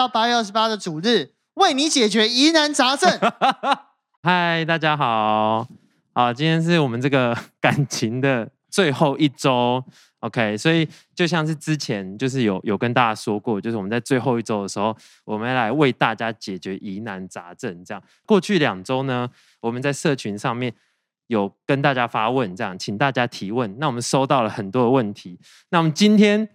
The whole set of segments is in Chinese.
到八月二十八的主日，为你解决疑难杂症。嗨，大家好，好，今天是我们这个 感情的最后一周，OK，所以就像是之前就是有有跟大家说过，就是我们在最后一周的时候，我们来为大家解决疑难杂症。这样，过去两周呢，我们在社群上面有跟大家发问，这样，请大家提问。那我们收到了很多的问题，那我们今天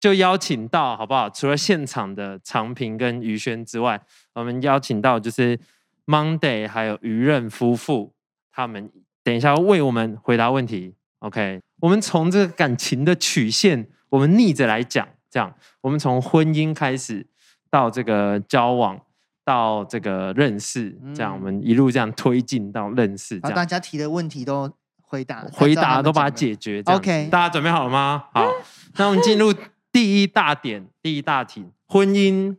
就邀请到好不好？除了现场的长平跟于轩之外，我们邀请到就是 Monday 还有于任夫妇，他们。等一下，为我们回答问题。OK，我们从这个感情的曲线，我们逆着来讲，这样，我们从婚姻开始，到这个交往，到这个认识，这样，我们一路这样推进到认识。这样，大家提的问题都回答，回答都把它解决。OK，大家准备好了吗？好，那我们进入第一大点，第一大题：婚姻，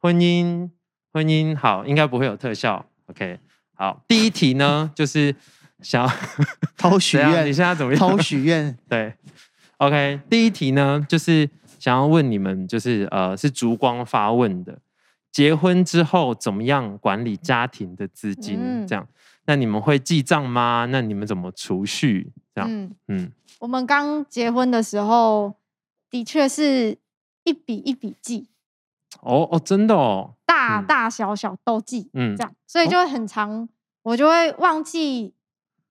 婚姻，婚姻。好，应该不会有特效。OK，好，第一题呢，就是。想要 偷许愿？你现在怎么样？偷许愿？对，OK。第一题呢，就是想要问你们，就是呃，是烛光发问的。结婚之后怎么样管理家庭的资金？嗯、这样，那你们会记账吗？那你们怎么储蓄？这样，嗯，嗯我们刚结婚的时候，的确是一笔一笔记。哦哦，真的哦，大大小小都记，嗯，这样，所以就会很长，哦、我就会忘记。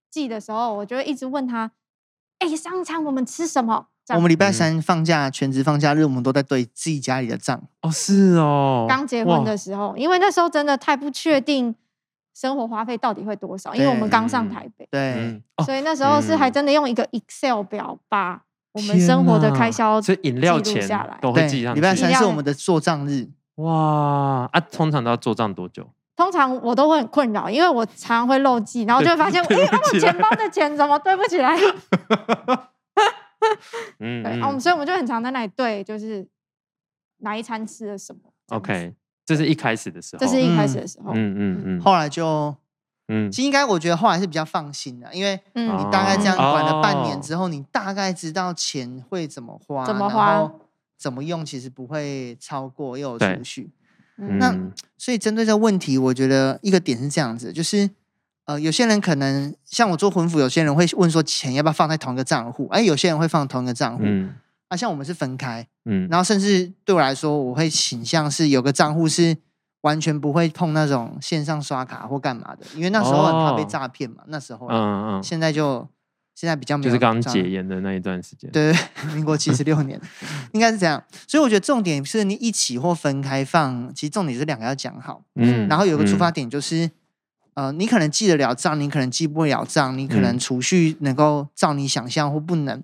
记的时候，我就会一直问他：“哎、欸，上餐我们吃什么？”我们礼拜三放假，全职放假日，我们都在对自己家里的账。哦，是哦。刚结婚的时候，因为那时候真的太不确定生活花费到底会多少，因为我们刚上台北，对，所以那时候是还真的用一个 Excel 表把我们生活的开销，所以饮料钱都会记上。礼拜三是我们的做账日。哇啊！通常都要做账多久？通常我都会很困扰，因为我常常会漏记，然后就会发现，哎，我钱包的钱怎么对不起来？嗯，对，嗯，所以我们就很常在那里对，就是哪一餐吃了什么。OK，这是一开始的时候，这是一开始的时候，嗯嗯嗯，后来就，嗯，其实应该我觉得后来是比较放心的，因为你大概这样管了半年之后，你大概知道钱会怎么花，怎么花，怎么用，其实不会超过又有储蓄。那所以针对这个问题，我觉得一个点是这样子，就是呃，有些人可能像我做婚服，有些人会问说，钱要不要放在同一个账户？哎，有些人会放同一个账户。嗯，啊，像我们是分开，嗯，然后甚至对我来说，我会倾向是有个账户是完全不会碰那种线上刷卡或干嘛的，因为那时候很怕被诈骗嘛。那时候，嗯嗯，现在就。现在比较没有，就是刚解严的那一段时间，对，民国七十六年，应该是这样。所以我觉得重点是你一起或分开放，其实重点是两个要讲好。嗯，然后有个出发点就是，嗯、呃，你可能记得了账，你可能记不了账，你可能储蓄能够照你想象或不能，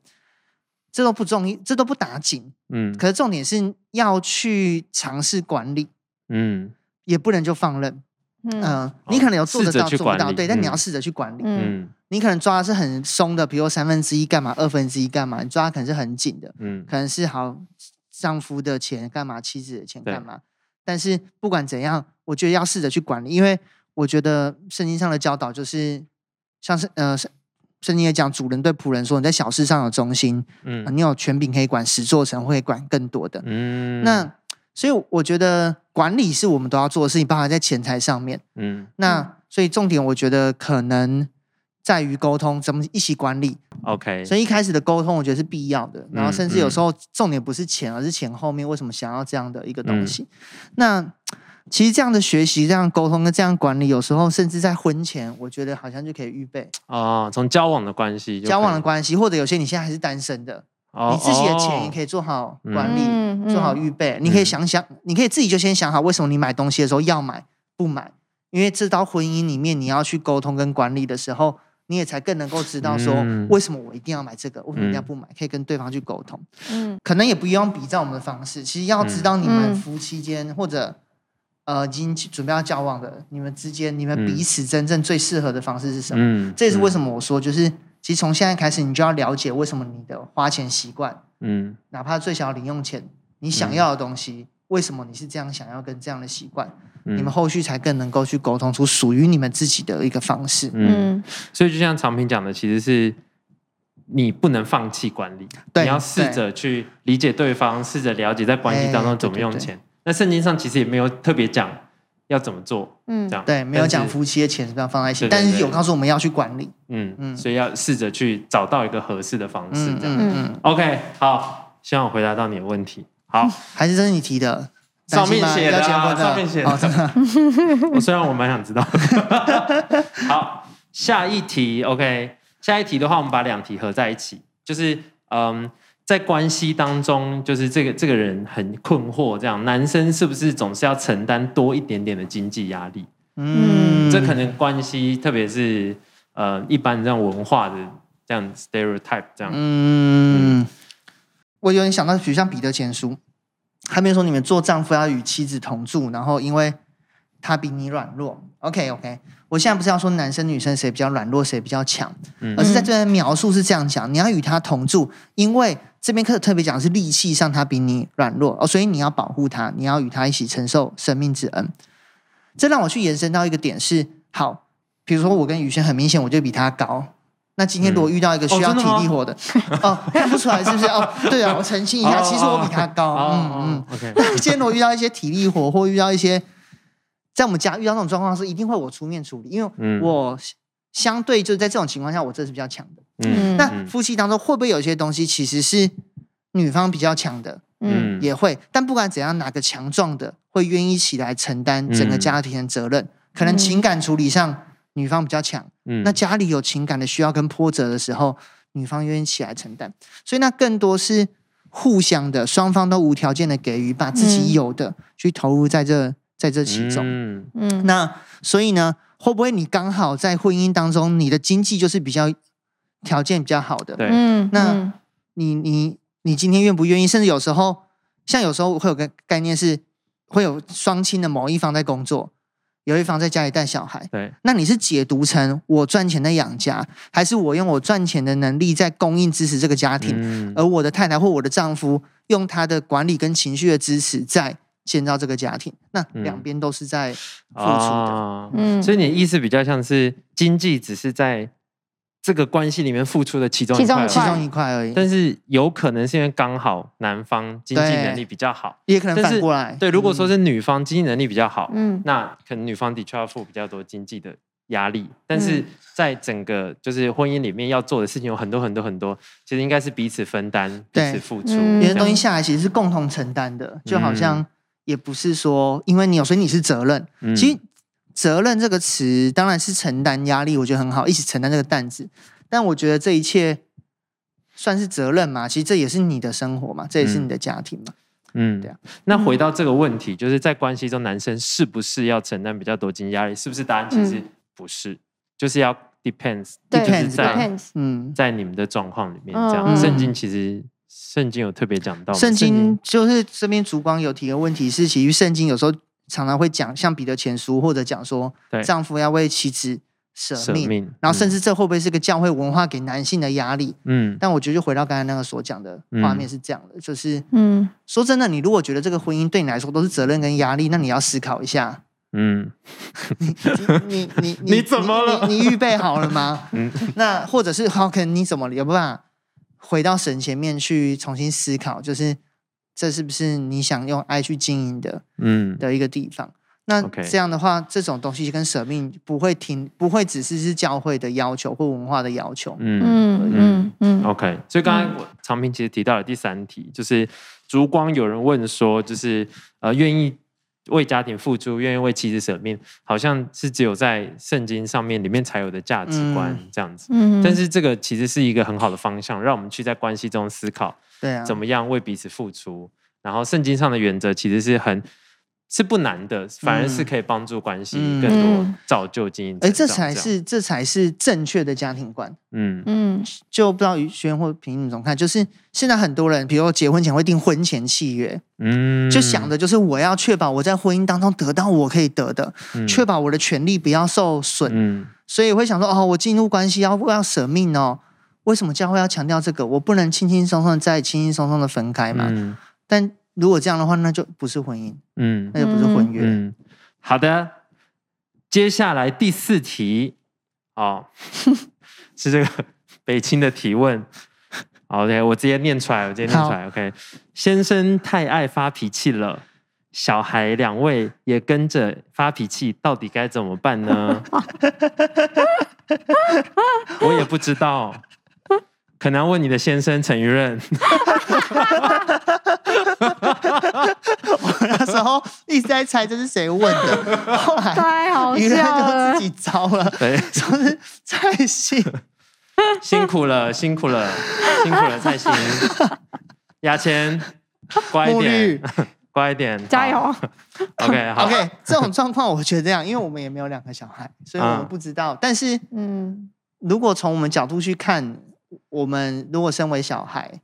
这都不重要，这都不打紧。嗯，可是重点是要去尝试管理，嗯，也不能就放任。嗯、呃，你可能有做得到做不到，对，但你要试着去管理。嗯，你可能抓的是很松的，比如三分之一干嘛，二分之一干嘛，你抓的可能是很紧的。嗯，可能是好丈夫的钱干嘛，妻子的钱干嘛。但是不管怎样，我觉得要试着去管理，因为我觉得圣经上的教导就是，像是呃，圣经也讲主人对仆人说，你在小事上有忠心，嗯、呃，你有权柄可以管，十座城会管更多的。嗯，那。所以我觉得管理是我们都要做的事情，包含在钱财上面。嗯，那所以重点我觉得可能在于沟通，怎么一起管理。OK，所以一开始的沟通我觉得是必要的，然后甚至有时候重点不是钱，而是钱后面为什么想要这样的一个东西。嗯、那其实这样的学习、这样沟通跟这样管理，有时候甚至在婚前，我觉得好像就可以预备。哦，从交往的关系，交往的关系，或者有些你现在还是单身的。你自己的钱也可以做好管理，嗯、做好预备。嗯、你可以想想，你可以自己就先想好，为什么你买东西的时候要买不买？因为这到婚姻里面，你要去沟通跟管理的时候，你也才更能够知道说，为什么我一定要买这个，为什么一定要不买？可以跟对方去沟通。嗯，可能也不用比照我们的方式。其实要知道你们夫妻间或者呃已经准备要交往的你们之间，你们彼此真正最适合的方式是什么？嗯，这也是为什么我说就是。其实从现在开始，你就要了解为什么你的花钱习惯，嗯，哪怕最小的零用钱，你想要的东西，嗯、为什么你是这样想要跟这样的习惯，嗯、你们后续才更能够去沟通出属于你们自己的一个方式。嗯，所以就像长平讲的，其实是你不能放弃管理，你要试着去理解对方，试着了解在关系当中怎么用钱。那圣经上其实也没有特别讲要怎么做，嗯，这样对，没有讲夫妻的钱是不是要放在一起，但是有告诉我们要去管理，嗯嗯，所以要试着去找到一个合适的方式，这样，嗯嗯，OK，好，希望我回答到你的问题，好，还是这是你提的，上面写的，上面写的，我虽然我蛮想知道，好，下一题，OK，下一题的话，我们把两题合在一起，就是嗯。在关系当中，就是这个这个人很困惑，这样男生是不是总是要承担多一点点的经济压力？嗯，这可能关系，特别是呃一般这样文化的这样 stereotype 这样。嗯，嗯我有点想到，比如像彼得前书，他没有说你们做丈夫要与妻子同住，然后因为他比你软弱。OK OK。我现在不是要说男生女生谁比较软弱谁比较强，而是在这边描述是这样讲：你要与他同住，因为这边课特别讲的是力气上他比你软弱哦，所以你要保护他，你要与他一起承受生命之恩。这让我去延伸到一个点是：好，比如说我跟宇轩很明显我就比他高，那今天如果遇到一个需要体力活的，嗯、哦，看不出来是不是？哦，对啊，我澄清一下，其实我比他高，嗯嗯，OK。那今天如果遇到一些体力活，或遇到一些。在我们家遇到这种状况是一定会我出面处理，因为我相对就是在这种情况下，我这是比较强的。嗯，那夫妻当中会不会有些东西其实是女方比较强的？嗯，也会。但不管怎样，哪个强壮的会愿意起来承担整个家庭的责任？可能情感处理上女方比较强。嗯，那家里有情感的需要跟波折的时候，女方愿意起来承担。所以那更多是互相的，双方都无条件的给予，把自己有的去投入在这。在这其中，嗯，嗯，那所以呢，会不会你刚好在婚姻当中，你的经济就是比较条件比较好的？对，嗯，那你你你今天愿不愿意？甚至有时候，像有时候会有个概念是，会有双亲的某一方在工作，有一方在家里带小孩。对，那你是解读成我赚钱在养家，还是我用我赚钱的能力在供应支持这个家庭？嗯，而我的太太或我的丈夫用他的管理跟情绪的支持在。建造这个家庭，那两边都是在付出的，嗯，所以你的意思比较像是经济只是在这个关系里面付出的其中一块，其中一块而已。但是有可能是因为刚好男方经济能力比较好，也可能反过来。对，如果说是女方经济能力比较好，嗯，那可能女方的确要付比较多经济的压力。但是在整个就是婚姻里面要做的事情有很多很多很多，其实应该是彼此分担、彼此付出，别的东西下来其实是共同承担的，就好像。也不是说，因为你有，所以你是责任。嗯、其实“责任”这个词当然是承担压力，我觉得很好，一起承担这个担子。但我觉得这一切算是责任嘛？其实这也是你的生活嘛，这也是你的家庭嘛。嗯，对啊。那回到这个问题，就是在关系中，男生是不是要承担比较多经济压力？是不是？答案其实不是，嗯、就是要 depends，对就是在 depends，嗯，在你们的状况里面这样。圣、嗯、经其实。圣经有特别讲到，圣经就是这边烛光有提个问题是，其实圣经有时候常常会讲，像彼得前书或者讲说，丈夫要为妻子舍命，命然后甚至这会不会是个教会文化给男性的压力？嗯，但我觉得就回到刚才那个所讲的画面是这样的，嗯、就是，嗯，说真的，你如果觉得这个婚姻对你来说都是责任跟压力，那你要思考一下，嗯，你你你你 你怎么了？你预备好了吗？嗯，那或者是 How can 你怎么了？有办法？回到神前面去重新思考，就是这是不是你想用爱去经营的，嗯，的一个地方。那这样的话，这种东西跟舍命不会停，不会只是是教会的要求或文化的要求。嗯嗯嗯嗯。OK，所以刚才我长平其实提到了第三题，就是烛光有人问说，就是呃愿意。为家庭付出，愿意为妻子舍命，好像是只有在圣经上面里面才有的价值观这样子。嗯，但是这个其实是一个很好的方向，让我们去在关系中思考，对啊，怎么样为彼此付出。然后圣经上的原则其实是很。是不难的，反而是可以帮助关系更多造就经营。哎，这才是这才是正确的家庭观。嗯嗯，就不知道于轩或平你怎么看？就是现在很多人，比如说结婚前会订婚前契约，嗯，就想的就是我要确保我在婚姻当中得到我可以得的，确保我的权利不要受损。嗯，所以会想说，哦，我进入关系要要舍命哦。为什么教会要强调这个？我不能轻轻松松的再轻轻松松的分开嘛？嗯，但。如果这样的话，那就不是婚姻，嗯，那就不是婚约。嗯，好的，接下来第四题，哦，是这个 北青的提问。OK，我直接念出来，我直接念出来。OK，先生太爱发脾气了，小孩两位也跟着发脾气，到底该怎么办呢？我也不知道，可能要问你的先生陈于任。我那时候一直在猜这是谁问的，后来太好笑了，就自己招了，对，说是蔡幸，辛苦了，辛苦了，辛苦了，蔡幸，雅千，乖一点。乖一点，加油。OK，好。OK，这种状况我觉得这样，因为我们也没有两个小孩，所以我们不知道。嗯、但是，嗯，如果从我们角度去看，我们如果身为小孩，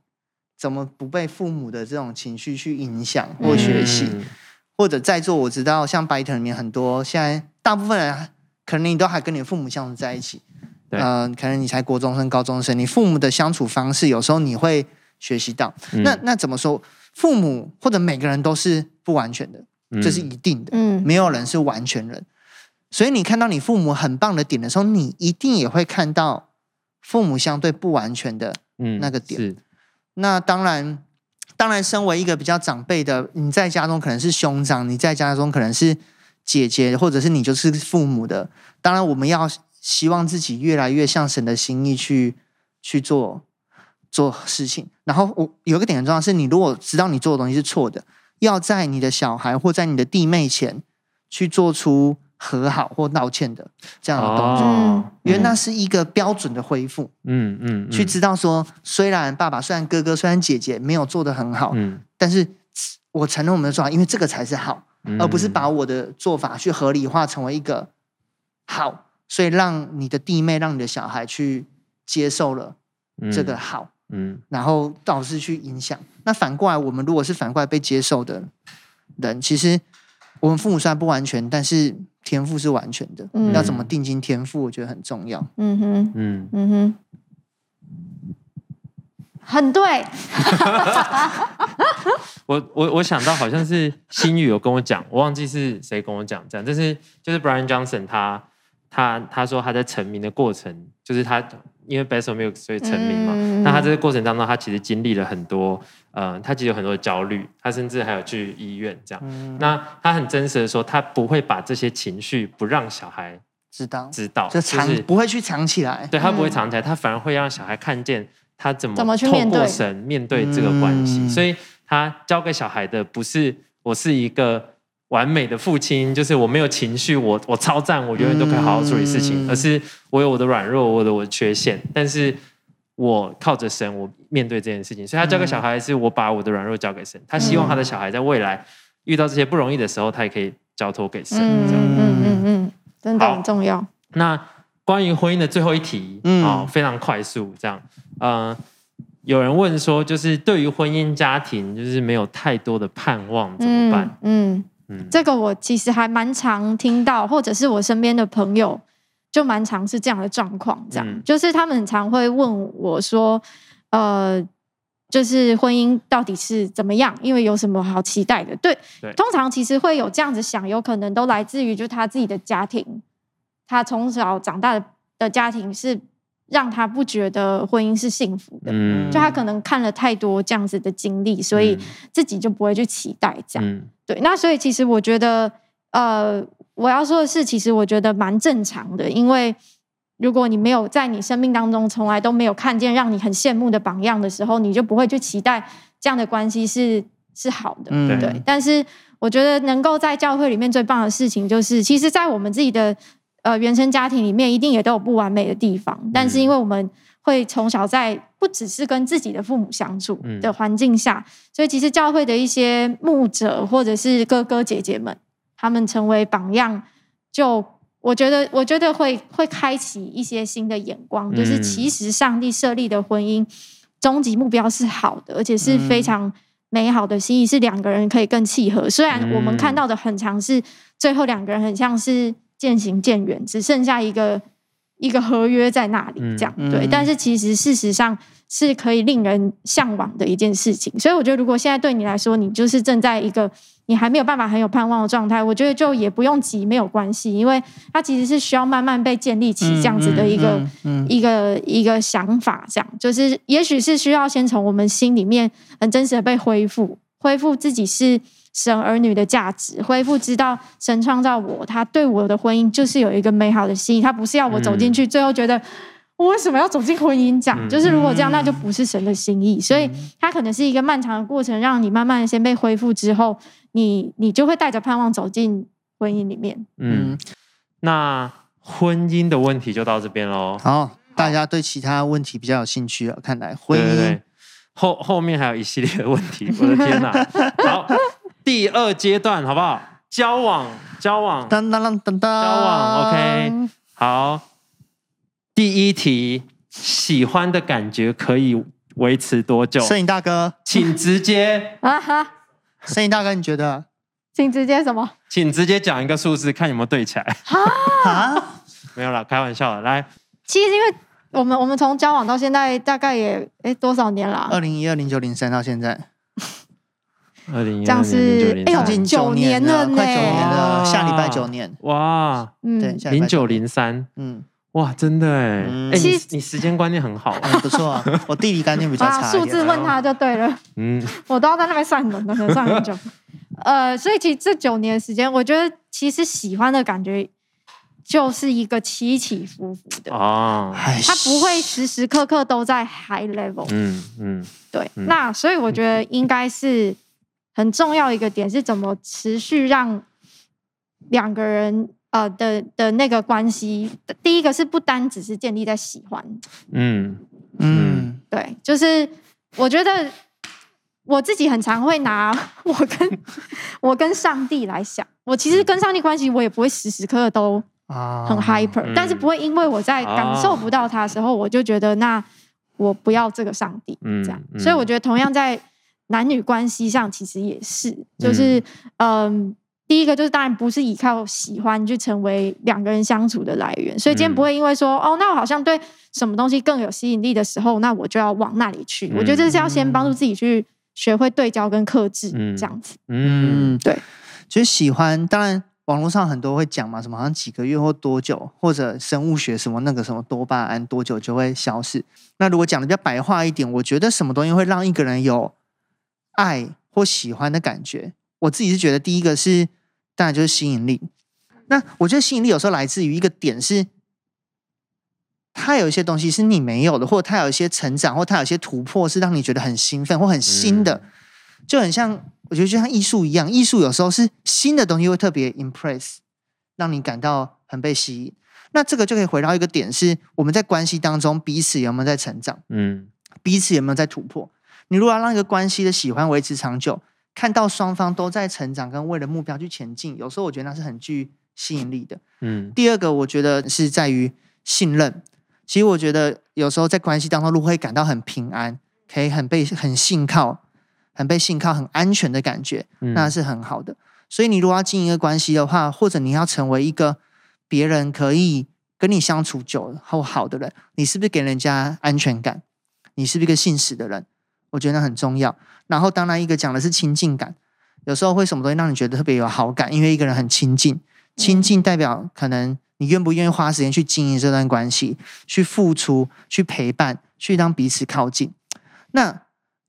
怎么不被父母的这种情绪去影响或学习？嗯、或者在座我知道，像 Byte 里面很多，现在大部分人可能你都还跟你父母相处在一起。嗯可能你才国中生、高中生，你父母的相处方式，有时候你会学习到。嗯、那那怎么说？父母或者每个人都是不完全的，这是一定的。嗯，没有人是完全人，所以你看到你父母很棒的点的时候，你一定也会看到父母相对不完全的那个点。嗯、那当然，当然，身为一个比较长辈的，你在家中可能是兄长，你在家中可能是姐姐，或者是你就是父母的。当然，我们要希望自己越来越像神的心意去去做。做事情，然后我有一个点很重要，是你如果知道你做的东西是错的，要在你的小孩或在你的弟妹前去做出和好或道歉的这样的动作，哦、因为那是一个标准的恢复。嗯嗯，嗯去知道说，虽然爸爸、虽然哥哥、虽然姐姐没有做得很好，嗯，但是我承认我们的做法，因为这个才是好，嗯、而不是把我的做法去合理化成为一个好，所以让你的弟妹、让你的小孩去接受了这个好。嗯嗯，然后导致去影响。那反过来，我们如果是反过来被接受的人，其实我们父母虽然不完全，但是天赋是完全的。嗯，要怎么定睛天赋，我觉得很重要。嗯哼，嗯嗯哼，很对。我我我想到好像是新宇有跟我讲，我忘记是谁跟我讲这样，但是就是 Brian Johnson 他他他说他在成名的过程，就是他。因为 Bethel Milk 所以成名嘛，嗯、那他这个过程当中，他其实经历了很多，呃，他其实有很多的焦虑，他甚至还有去医院这样。嗯、那他很真实的说，他不会把这些情绪不让小孩知道，知道，就藏，就是、不会去藏起来。对，他不会藏起来，他反而会让小孩看见他怎么透过神面对这个关系。嗯、所以他教给小孩的不是我是一个。完美的父亲就是我没有情绪，我我超赞，我永远都可以好好处理事情。嗯、而是我有我的软弱，我的我的缺陷，但是我靠着神，我面对这件事情。所以他教给小孩是我把我的软弱交给神，他希望他的小孩在未来遇到这些不容易的时候，他也可以交托给神。嗯嗯嗯嗯，真的很重要。那关于婚姻的最后一题，嗯、哦，非常快速，这样，呃，有人问说，就是对于婚姻家庭，就是没有太多的盼望，怎么办？嗯。嗯嗯、这个我其实还蛮常听到，或者是我身边的朋友就蛮常是这样的状况，这样、嗯、就是他们常会问我说，呃，就是婚姻到底是怎么样？因为有什么好期待的？对，对通常其实会有这样子想，有可能都来自于就他自己的家庭，他从小长大的的家庭是。让他不觉得婚姻是幸福的，嗯、就他可能看了太多这样子的经历，所以自己就不会去期待这样。嗯、对，那所以其实我觉得，呃，我要说的是，其实我觉得蛮正常的，因为如果你没有在你生命当中从来都没有看见让你很羡慕的榜样的时候，你就不会去期待这样的关系是是好的，嗯、对。但是我觉得能够在教会里面最棒的事情，就是其实，在我们自己的。呃，原生家庭里面一定也都有不完美的地方，但是因为我们会从小在不只是跟自己的父母相处的环境下，嗯、所以其实教会的一些牧者或者是哥哥姐姐们，他们成为榜样，就我觉得，我觉得会会开启一些新的眼光，就是其实上帝设立的婚姻终极目标是好的，而且是非常美好的心意，是两个人可以更契合。虽然我们看到的很常是最后两个人很像是。渐行渐远，只剩下一个一个合约在那里，这样、嗯、对。但是其实事实上是可以令人向往的一件事情。所以我觉得，如果现在对你来说，你就是正在一个你还没有办法很有盼望的状态，我觉得就也不用急，没有关系，因为它其实是需要慢慢被建立起这样子的一个、嗯嗯嗯、一个一个想法。这样就是，也许是需要先从我们心里面很真实的被恢复，恢复自己是。神儿女的价值，恢复知道神创造我，他对我的婚姻就是有一个美好的心意，他不是要我走进去，嗯、最后觉得我为什么要走进婚姻？讲、嗯、就是如果这样，那就不是神的心意。所以，他可能是一个漫长的过程，让你慢慢的先被恢复之后，你你就会带着盼望走进婚姻里面。嗯，那婚姻的问题就到这边喽。好，大家对其他问题比较有兴趣啊？看来婚姻对对对后后面还有一系列的问题，我的天哪！好。第二阶段好不好？交往，交往，当当当当当，交往，OK，好。第一题，喜欢的感觉可以维持多久？摄影大哥，请直接啊哈！摄影大哥，你觉得？请直接什么？请直接讲一个数字，看有没有对起来。啊？没有啦，开玩笑的。来，其实因为我们我们从交往到现在大概也哎多少年了？二零一二零九零三到现在。二零一二年，哎呦，九年了，快九年了，下礼拜九年，哇，嗯，对，零九零三，嗯，哇，真的哎，哎，你你时间观念很好，不错，我地理概念比较 差，数字问他就对了，嗯，我都要在那边算轮，可能算很久，呃，所以其实这九年的时间，我觉得其实喜欢的感觉就是一个起起伏伏的。哦，他不会时时刻刻都在 high level，嗯嗯，对，那所以我觉得应该是。很重要一个点是怎么持续让两个人呃的的那个关系，第一个是不单只是建立在喜欢，嗯嗯，对，就是我觉得我自己很常会拿 我跟我跟上帝来想，我其实跟上帝关系我也不会时时刻刻都很。hyper，啊，但是不会因为我在感受不到他的时候，我就觉得那我不要这个上帝嗯这样，所以我觉得同样在。男女关系上其实也是，就是嗯、呃，第一个就是当然不是依靠喜欢去成为两个人相处的来源，所以今天不会因为说哦，那我好像对什么东西更有吸引力的时候，那我就要往那里去。我觉得这是要先帮助自己去学会对焦跟克制这样子。嗯，对。其实喜欢，当然网络上很多会讲嘛，什么好像几个月或多久，或者生物学什么那个什么多巴胺多久就会消失。那如果讲的比较白话一点，我觉得什么东西会让一个人有爱或喜欢的感觉，我自己是觉得第一个是，当然就是吸引力。那我觉得吸引力有时候来自于一个点是，他有一些东西是你没有的，或者他有一些成长，或他有一些突破，是让你觉得很兴奋或很新的，就很像我觉得就像艺术一样，艺术有时候是新的东西会特别 impress，让你感到很被吸引。那这个就可以回到一个点是，我们在关系当中彼此有没有在成长？嗯，彼此有没有在突破？你如果要让一个关系的喜欢维持长久，看到双方都在成长，跟为了目标去前进，有时候我觉得那是很具吸引力的。嗯，第二个我觉得是在于信任。其实我觉得有时候在关系当中，如果会感到很平安，可以很被很信靠，很被信靠，很安全的感觉，那是很好的。所以你如果要经营一个关系的话，或者你要成为一个别人可以跟你相处久后好的人，你是不是给人家安全感？你是不是一个信实的人？我觉得很重要。然后，当然一个讲的是亲近感，有时候会什么东西让你觉得特别有好感？因为一个人很亲近，亲近代表可能你愿不愿意花时间去经营这段关系，去付出，去陪伴，去让彼此靠近。那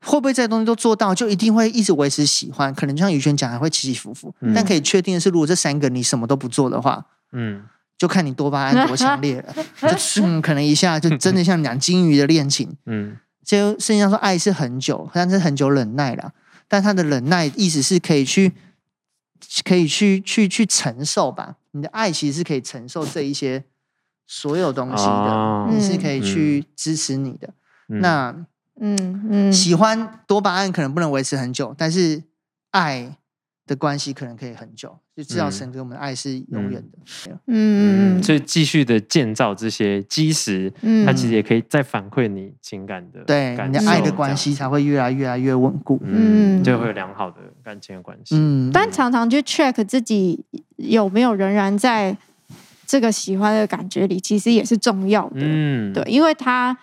会不会这些东西都做到，就一定会一直维持喜欢？可能就像宇轩讲，还会起起伏伏。嗯、但可以确定的是，如果这三个你什么都不做的话，嗯，就看你多巴胺多强烈了。就嗯，可能一下就真的像两金鱼的恋情，嗯。就圣经上说，爱是很久，但是很久忍耐了。但他的忍耐意思是可以去，可以去去去承受吧。你的爱其实是可以承受这一些所有东西的，哦、你是可以去支持你的。嗯、那嗯嗯，喜欢多巴胺可能不能维持很久，但是爱的关系可能可以很久。就至少神给我们的爱是永远的，嗯嗯，所以继续的建造这些基石，嗯，它其实也可以再反馈你情感的，对，你的爱的关系才会越来越来越稳固，嗯，就会有良好的感情的关系，嗯，但常常去 check 自己有没有仍然在这个喜欢的感觉里，其实也是重要的，嗯，对，因为他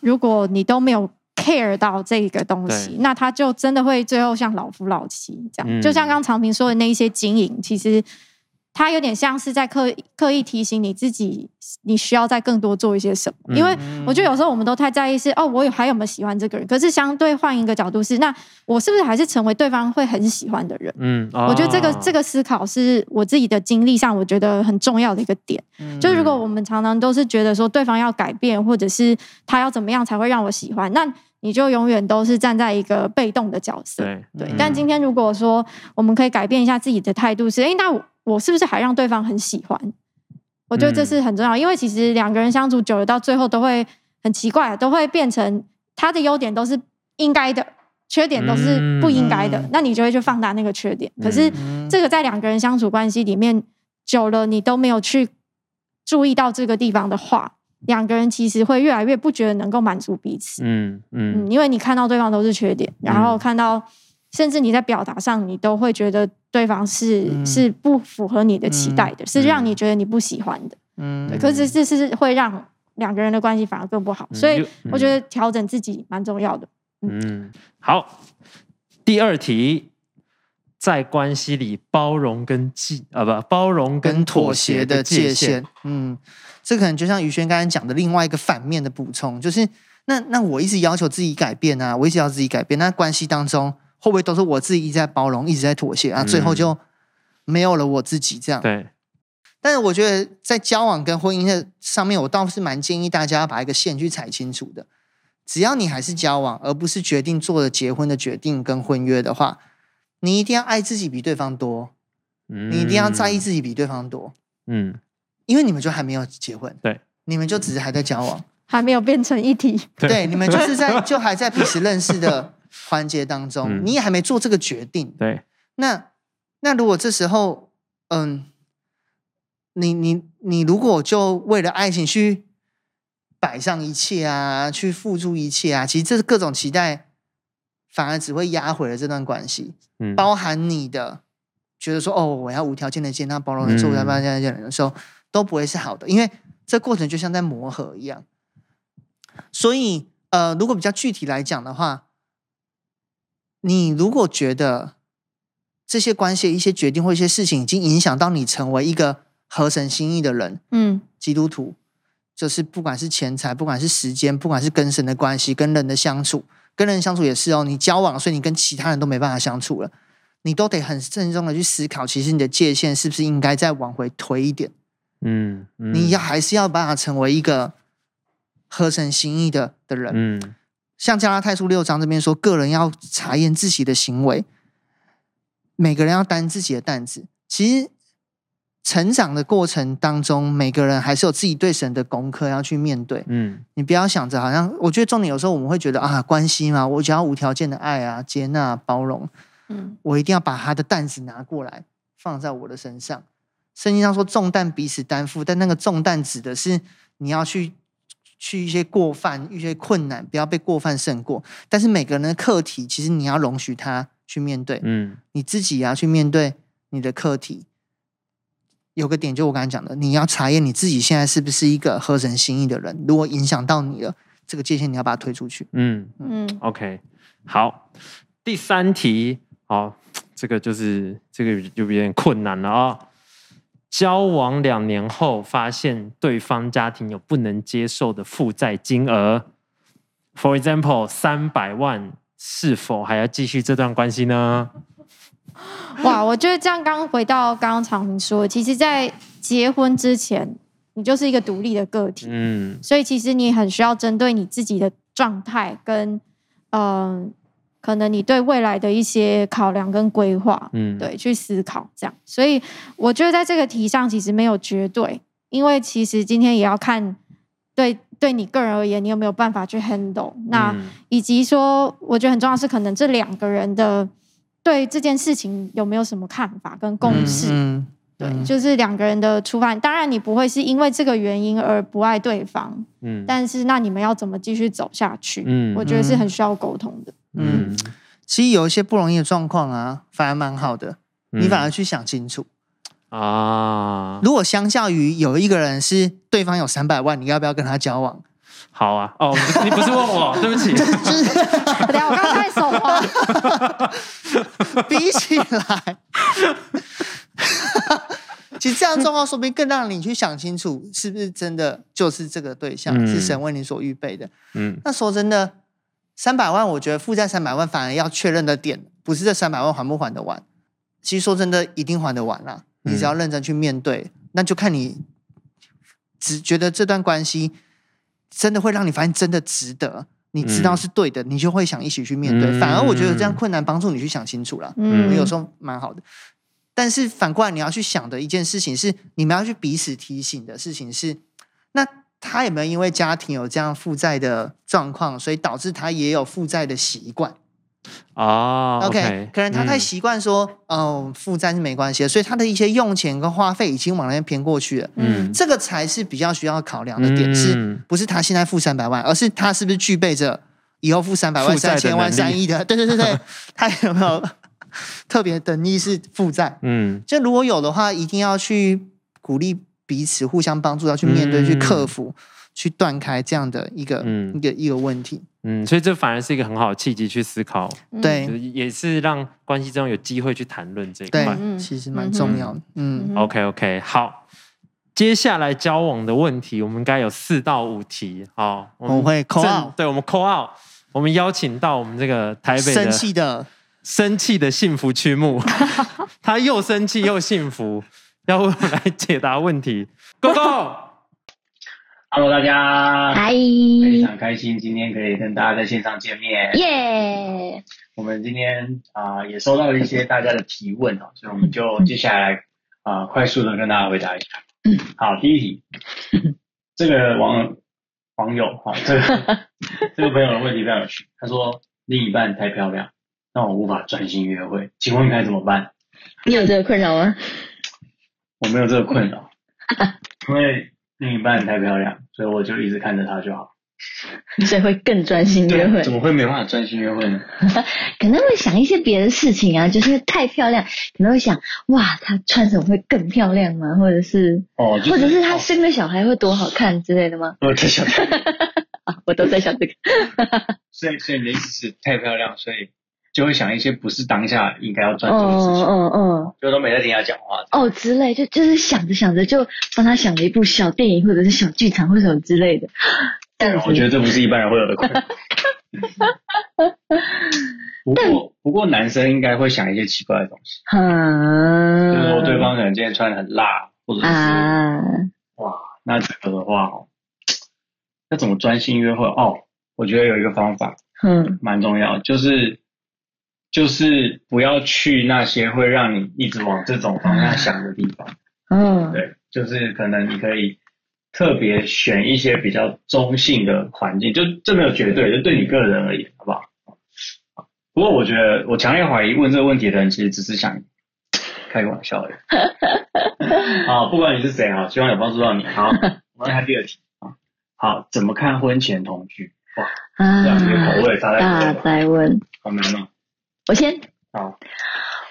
如果你都没有。Care 到这个东西，那他就真的会最后像老夫老妻这样，嗯、就像刚长平说的那一些经营，其实他有点像是在刻刻意提醒你自己，你需要再更多做一些什么。因为我觉得有时候我们都太在意是哦，我有还有没有喜欢这个人？可是相对换一个角度是，那我是不是还是成为对方会很喜欢的人？嗯，我觉得这个这个思考是我自己的经历上，我觉得很重要的一个点。就如果我们常常都是觉得说对方要改变，或者是他要怎么样才会让我喜欢，那你就永远都是站在一个被动的角色。对，对。但今天如果说我们可以改变一下自己的态度，是哎，那我。我是不是还让对方很喜欢？我觉得这是很重要，因为其实两个人相处久了，到最后都会很奇怪，都会变成他的优点都是应该的，缺点都是不应该的，那你就会去放大那个缺点。可是这个在两个人相处关系里面久了，你都没有去注意到这个地方的话，两个人其实会越来越不觉得能够满足彼此。嗯嗯，因为你看到对方都是缺点，然后看到。甚至你在表达上，你都会觉得对方是、嗯、是不符合你的期待的，嗯、是让你觉得你不喜欢的。嗯，对，可是这是会让两个人的关系反而更不好。嗯、所以我觉得调整自己蛮重要的。嗯，嗯好。第二题，在关系里包容跟界啊不包容跟妥协的界限。嗯，这可能就像宇轩刚才讲的另外一个反面的补充，就是那那我一直要求自己改变啊，我一直要自己改变，那关系当中。会不会都是我自己一直在包容，一直在妥协啊？最后就没有了我自己这样。对。但是我觉得在交往跟婚姻的上面，我倒是蛮建议大家要把一个线去踩清楚的。只要你还是交往，而不是决定做了结婚的决定跟婚约的话，你一定要爱自己比对方多。嗯。你一定要在意自己比对方多。嗯。因为你们就还没有结婚。对。你们就只是还在交往，还没有变成一体。对。对，你们就是在 就还在彼此认识的。环节当中，嗯、你也还没做这个决定。对，那那如果这时候，嗯，你你你如果就为了爱情去摆上一切啊，去付出一切啊，其实这是各种期待，反而只会压毁了这段关系。嗯，包含你的觉得说，哦，我要无条件的接纳、包容的做，无条件的接纳的时候，都不会是好的，因为这过程就像在磨合一样。所以，呃，如果比较具体来讲的话。你如果觉得这些关系、一些决定或一些事情已经影响到你成为一个合神心意的人，嗯，基督徒，就是不管是钱财，不管是时间，不管是跟神的关系、跟人的相处，跟人相处也是哦。你交往，所以你跟其他人都没办法相处了，你都得很慎重的去思考，其实你的界限是不是应该再往回推一点？嗯，嗯，你要还是要把它成为一个合神心意的的人，嗯。像加拉太书六章这边说，个人要查验自己的行为，每个人要担自己的担子。其实成长的过程当中，每个人还是有自己对神的功课要去面对。嗯，你不要想着好像，我觉得重点有时候我们会觉得啊，关系嘛，我只要无条件的爱啊，接纳、包容。嗯，我一定要把他的担子拿过来放在我的身上。圣经上说，重担彼此担负，但那个重担指的是你要去。去一些过犯，一些困难，不要被过犯胜过。但是每个人的课题，其实你要容许他去面对。嗯，你自己也要去面对你的课题。有个点，就我刚才讲的，你要查验你自己现在是不是一个合神心意的人。如果影响到你了，这个界限你要把它推出去。嗯嗯，OK，好。第三题，好，这个就是这个就有点困难了啊、哦。交往两年后，发现对方家庭有不能接受的负债金额，For example，三百万，是否还要继续这段关系呢？哇，我觉得这样，刚回到刚刚长明说，其实，在结婚之前，你就是一个独立的个体，嗯，所以其实你很需要针对你自己的状态跟，嗯、呃。可能你对未来的一些考量跟规划，嗯，对，去思考这样，所以我觉得在这个题上其实没有绝对，因为其实今天也要看对对你个人而言，你有没有办法去 handle，那以及说，我觉得很重要是可能这两个人的对这件事情有没有什么看法跟共识，嗯，对，就是两个人的出发，当然你不会是因为这个原因而不爱对方，嗯，但是那你们要怎么继续走下去？嗯，我觉得是很需要沟通的。嗯，其实有一些不容易的状况啊，反而蛮好的。嗯、你反而去想清楚啊。如果相较于有一个人是对方有三百万，你要不要跟他交往？好啊。哦，你不是问我，对不起。就是，等下我刚才手滑。比起来，其实这样状况说不定更让你去想清楚，是不是真的就是这个对象，嗯、是神为你所预备的。嗯，那说真的，三百万，我觉得负债三百万反而要确认的点，不是这三百万还不还得完。其实说真的，一定还得完啦。你只要认真去面对，嗯、那就看你只觉得这段关系真的会让你发现真的值得。你知道是对的，嗯、你就会想一起去面对。嗯、反而我觉得这样困难帮助你去想清楚了，嗯，有时候蛮好的。但是反过来你要去想的一件事情是，你们要去彼此提醒的事情是，那他有没有因为家庭有这样负债的状况，所以导致他也有负债的习惯？哦，OK，, okay 可能他太习惯说，嗯、哦，负债是没关系的，所以他的一些用钱跟花费已经往那边偏过去了。嗯，这个才是比较需要考量的点，嗯、是不是他现在负三百万，而是他是不是具备着以后负三百万、三千万、三亿的？对对对对，他有没有特别等意是负债？嗯，就如果有的话，一定要去鼓励彼此互相帮助，要去面对、嗯、去克服。去断开这样的一个、嗯、一个一个问题，嗯，所以这反而是一个很好的契机去思考，对，也是让关系中有机会去谈论这一块，对，其实蛮重要的，嗯，嗯，OK OK，好，接下来交往的问题，我们该有四到五题，好，我们会 call out，对，我们 call out，我们邀请到我们这个台北的生气的。生气的幸福曲目，他又生气又幸福，要为我们来解答问题，Go Go。Hello，大家，嗨，非常开心今天可以跟大家在线上见面，耶！我们今天啊、呃、也收到了一些大家的提问哦，所以我们就接下来啊、呃、快速的跟大家回答一下。嗯，好，第一题，这个网网友哈，这个 这个朋友的问题非常有趣，他说另一半太漂亮，让我无法专心约会，请问应该怎么办？你有这个困扰吗？我没有这个困扰，因为。另一半太漂亮，所以我就一直看着她就好，所以会更专心约会。怎么会没办法专心约会呢？可能会想一些别的事情啊，就是太漂亮，可能会想哇，她穿什么会更漂亮吗？或者是哦，就是、或者是她生个小孩会多好看之类的吗？我在想，我都在想这个。所以，所以你的意思是太漂亮，所以。就会想一些不是当下应该要专注的事情，嗯嗯，就都没在听他讲话哦之类，就就是想着想着就帮他想了一部小电影或者是小剧场或者什么之类的。但我觉得这不是一般人会有的困扰。不过不过男生应该会想一些奇怪的东西，嗯，就是说对方可能今天穿的很辣，或者是哇，那这个的话哦，要怎么专心约会哦？我觉得有一个方法，嗯，蛮重要，就是。就是不要去那些会让你一直往这种方向想的地方。嗯，对，就是可能你可以特别选一些比较中性的环境，就这没有绝对，就对你个人而言，好不好？不过我觉得，我强烈怀疑问这个问题的人其实只是想开个玩笑而已。好，不管你是谁哈，希望有帮助到你。好，我们来看第二题啊。好，怎么看婚前同居？哇，这样子口味差在哪？大哉问，好难吗？我先好，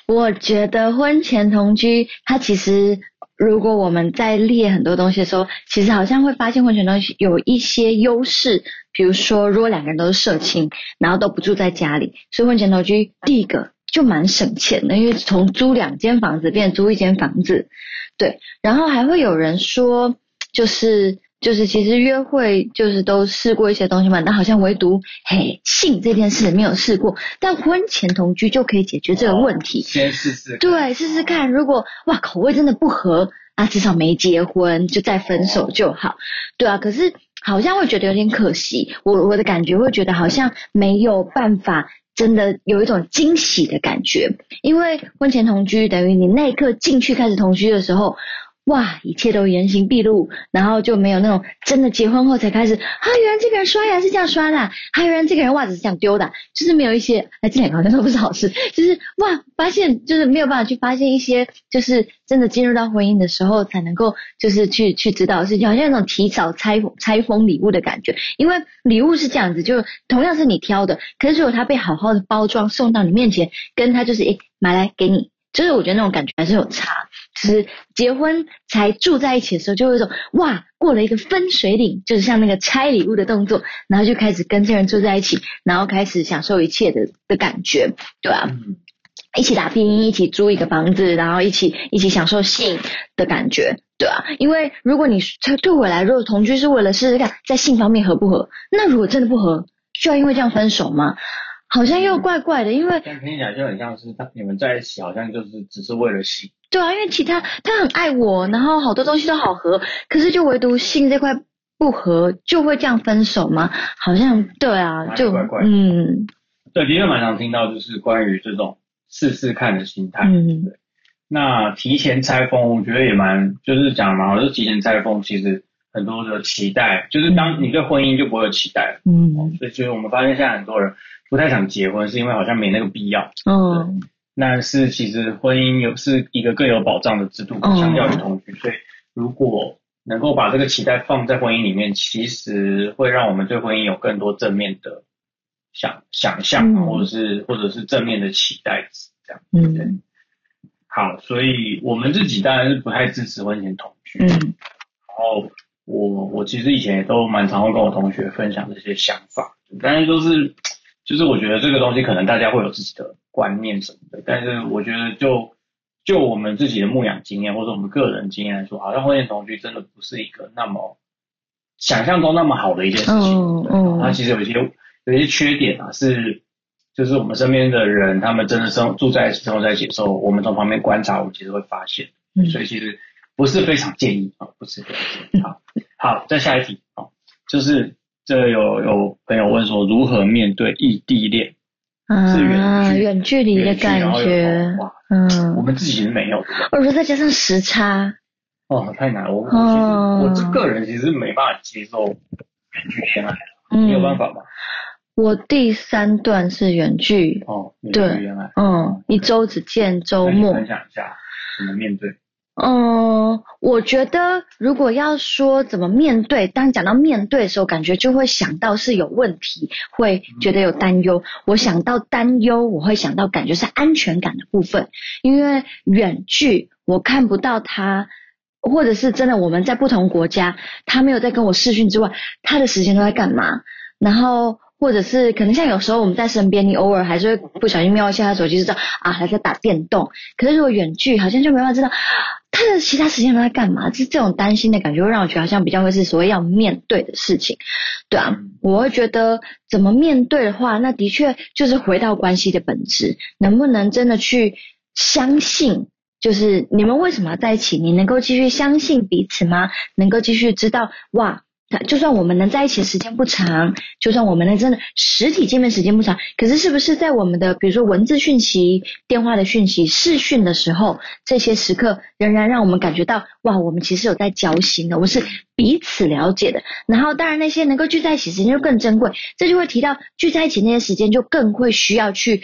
我觉得婚前同居，它其实如果我们在列很多东西的时候，其实好像会发现婚前同居有一些优势，比如说如果两个人都是社青，然后都不住在家里，所以婚前同居第一个就蛮省钱的，因为从租两间房子变租一间房子，对，然后还会有人说就是。就是其实约会就是都试过一些东西嘛，但好像唯独嘿性这件事没有试过，但婚前同居就可以解决这个问题。先试试。对，试试看，如果哇口味真的不合啊，至少没结婚就再分手就好。对啊，可是好像会觉得有点可惜，我我的感觉会觉得好像没有办法真的有一种惊喜的感觉，因为婚前同居等于你那一刻进去开始同居的时候。哇，一切都原形毕露，然后就没有那种真的结婚后才开始啊，原来这个人刷牙是这样刷的，啊，原来这个人袜子是这样丢的，就是没有一些，哎，这两个好像都不是好事，就是哇，发现就是没有办法去发现一些，就是真的进入到婚姻的时候才能够就是去去知道的事情，好像那种提早拆拆封礼物的感觉，因为礼物是这样子，就同样是你挑的，可是如果他被好好的包装送到你面前，跟他就是哎买来给你。就是我觉得那种感觉还是有差，其实结婚才住在一起的时候，就有一种哇，过了一个分水岭，就是像那个拆礼物的动作，然后就开始跟这人住在一起，然后开始享受一切的的感觉，对吧？一起打拼，一起租一个房子，然后一起一起享受性的感觉，对啊。因为如果你退回来，如果同居是为了试试看在性方面合不合，那如果真的不合，需要因为这样分手吗？好像又怪怪的，因为听起来就很像是他你们在一起，好像就是只是为了性。对啊，因为其他他很爱我，然后好多东西都好合，可是就唯独性这块不合，就会这样分手吗？好像对啊，就怪怪嗯，对，的确蛮常听到就是关于这种。试试看的心态，嗯，对。那提前拆封，我觉得也蛮，就是讲嘛，我就提前拆封，其实很多的期待，就是当你对婚姻就不会有期待了，嗯。所以，就是我们发现现在很多人不太想结婚，是因为好像没那个必要，嗯。那是其实婚姻有是一个更有保障的制度，相较于同居，所以如果能够把这个期待放在婚姻里面，其实会让我们对婚姻有更多正面的。想想象，或者是、嗯、或者是正面的期待值，这样，嗯，对。好，所以我们自己当然是不太支持婚前同居，嗯。然后我我其实以前也都蛮常会跟我同学分享这些想法，但是都是就是我觉得这个东西可能大家会有自己的观念什么的，但是我觉得就就我们自己的牧养经验或者我们个人经验来说，好像婚前同居真的不是一个那么想象中那么好的一件事情，嗯嗯。它其实有一些。有一些缺点啊，是就是我们身边的人，他们真的生住在一起、生活在一起的时候，我们从旁边观察，我们其实会发现，嗯、所以其实不是非常建议啊，不是非常建议。好，好，再下一题啊，就是这有有朋友问说，如何面对异地恋？啊，远距离的感觉，哇，嗯，我们自己没有，我说再加上时差，哦，太难了，我这个人其实没办法接受远距恋爱，嗯，你有办法吗？我第三段是远距。哦，对，嗯，一周只见周末。分享一下怎么面对？嗯，我觉得如果要说怎么面对，当讲到面对的时候，感觉就会想到是有问题，会觉得有担忧。我想到担忧，我会想到感觉是安全感的部分，因为远距我看不到他，或者是真的我们在不同国家，他没有在跟我视讯之外，他的时间都在干嘛？然后。或者是可能像有时候我们在身边，你偶尔还是会不小心瞄一下他手机，就知道啊还在打电动。可是如果远距，好像就没办法知道他的其他时间都在干嘛。这这种担心的感觉，会让我觉得好像比较会是所谓要面对的事情。对啊，我会觉得怎么面对的话，那的确就是回到关系的本质，能不能真的去相信，就是你们为什么要在一起？你能够继续相信彼此吗？能够继续知道哇？就算我们能在一起时间不长，就算我们能真的实体见面时间不长，可是是不是在我们的比如说文字讯息、电话的讯息、视讯的时候，这些时刻仍然让我们感觉到哇，我们其实有在交心的，我们是彼此了解的。然后当然那些能够聚在一起时间就更珍贵，这就会提到聚在一起那些时间就更会需要去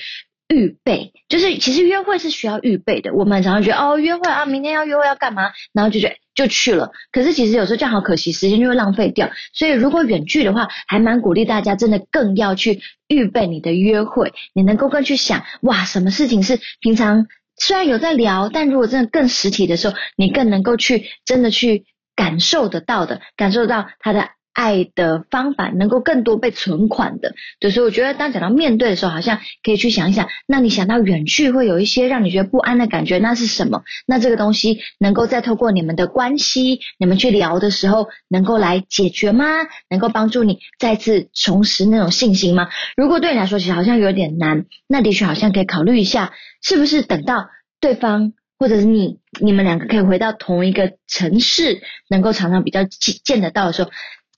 预备。就是其实约会是需要预备的，我们常常觉得哦约会啊，明天要约会要干嘛，然后就觉。就去了，可是其实有时候这样好可惜，时间就会浪费掉。所以如果远距的话，还蛮鼓励大家，真的更要去预备你的约会，你能够更去想，哇，什么事情是平常虽然有在聊，但如果真的更实体的时候，你更能够去真的去感受得到的，感受到他的。爱的方法能够更多被存款的，对，所以我觉得当讲到面对的时候，好像可以去想一想，那你想到远去会有一些让你觉得不安的感觉，那是什么？那这个东西能够再透过你们的关系，你们去聊的时候，能够来解决吗？能够帮助你再次重拾那种信心吗？如果对你来说其实好像有点难，那的确好像可以考虑一下，是不是等到对方或者是你，你们两个可以回到同一个城市，能够常常比较见见得到的时候。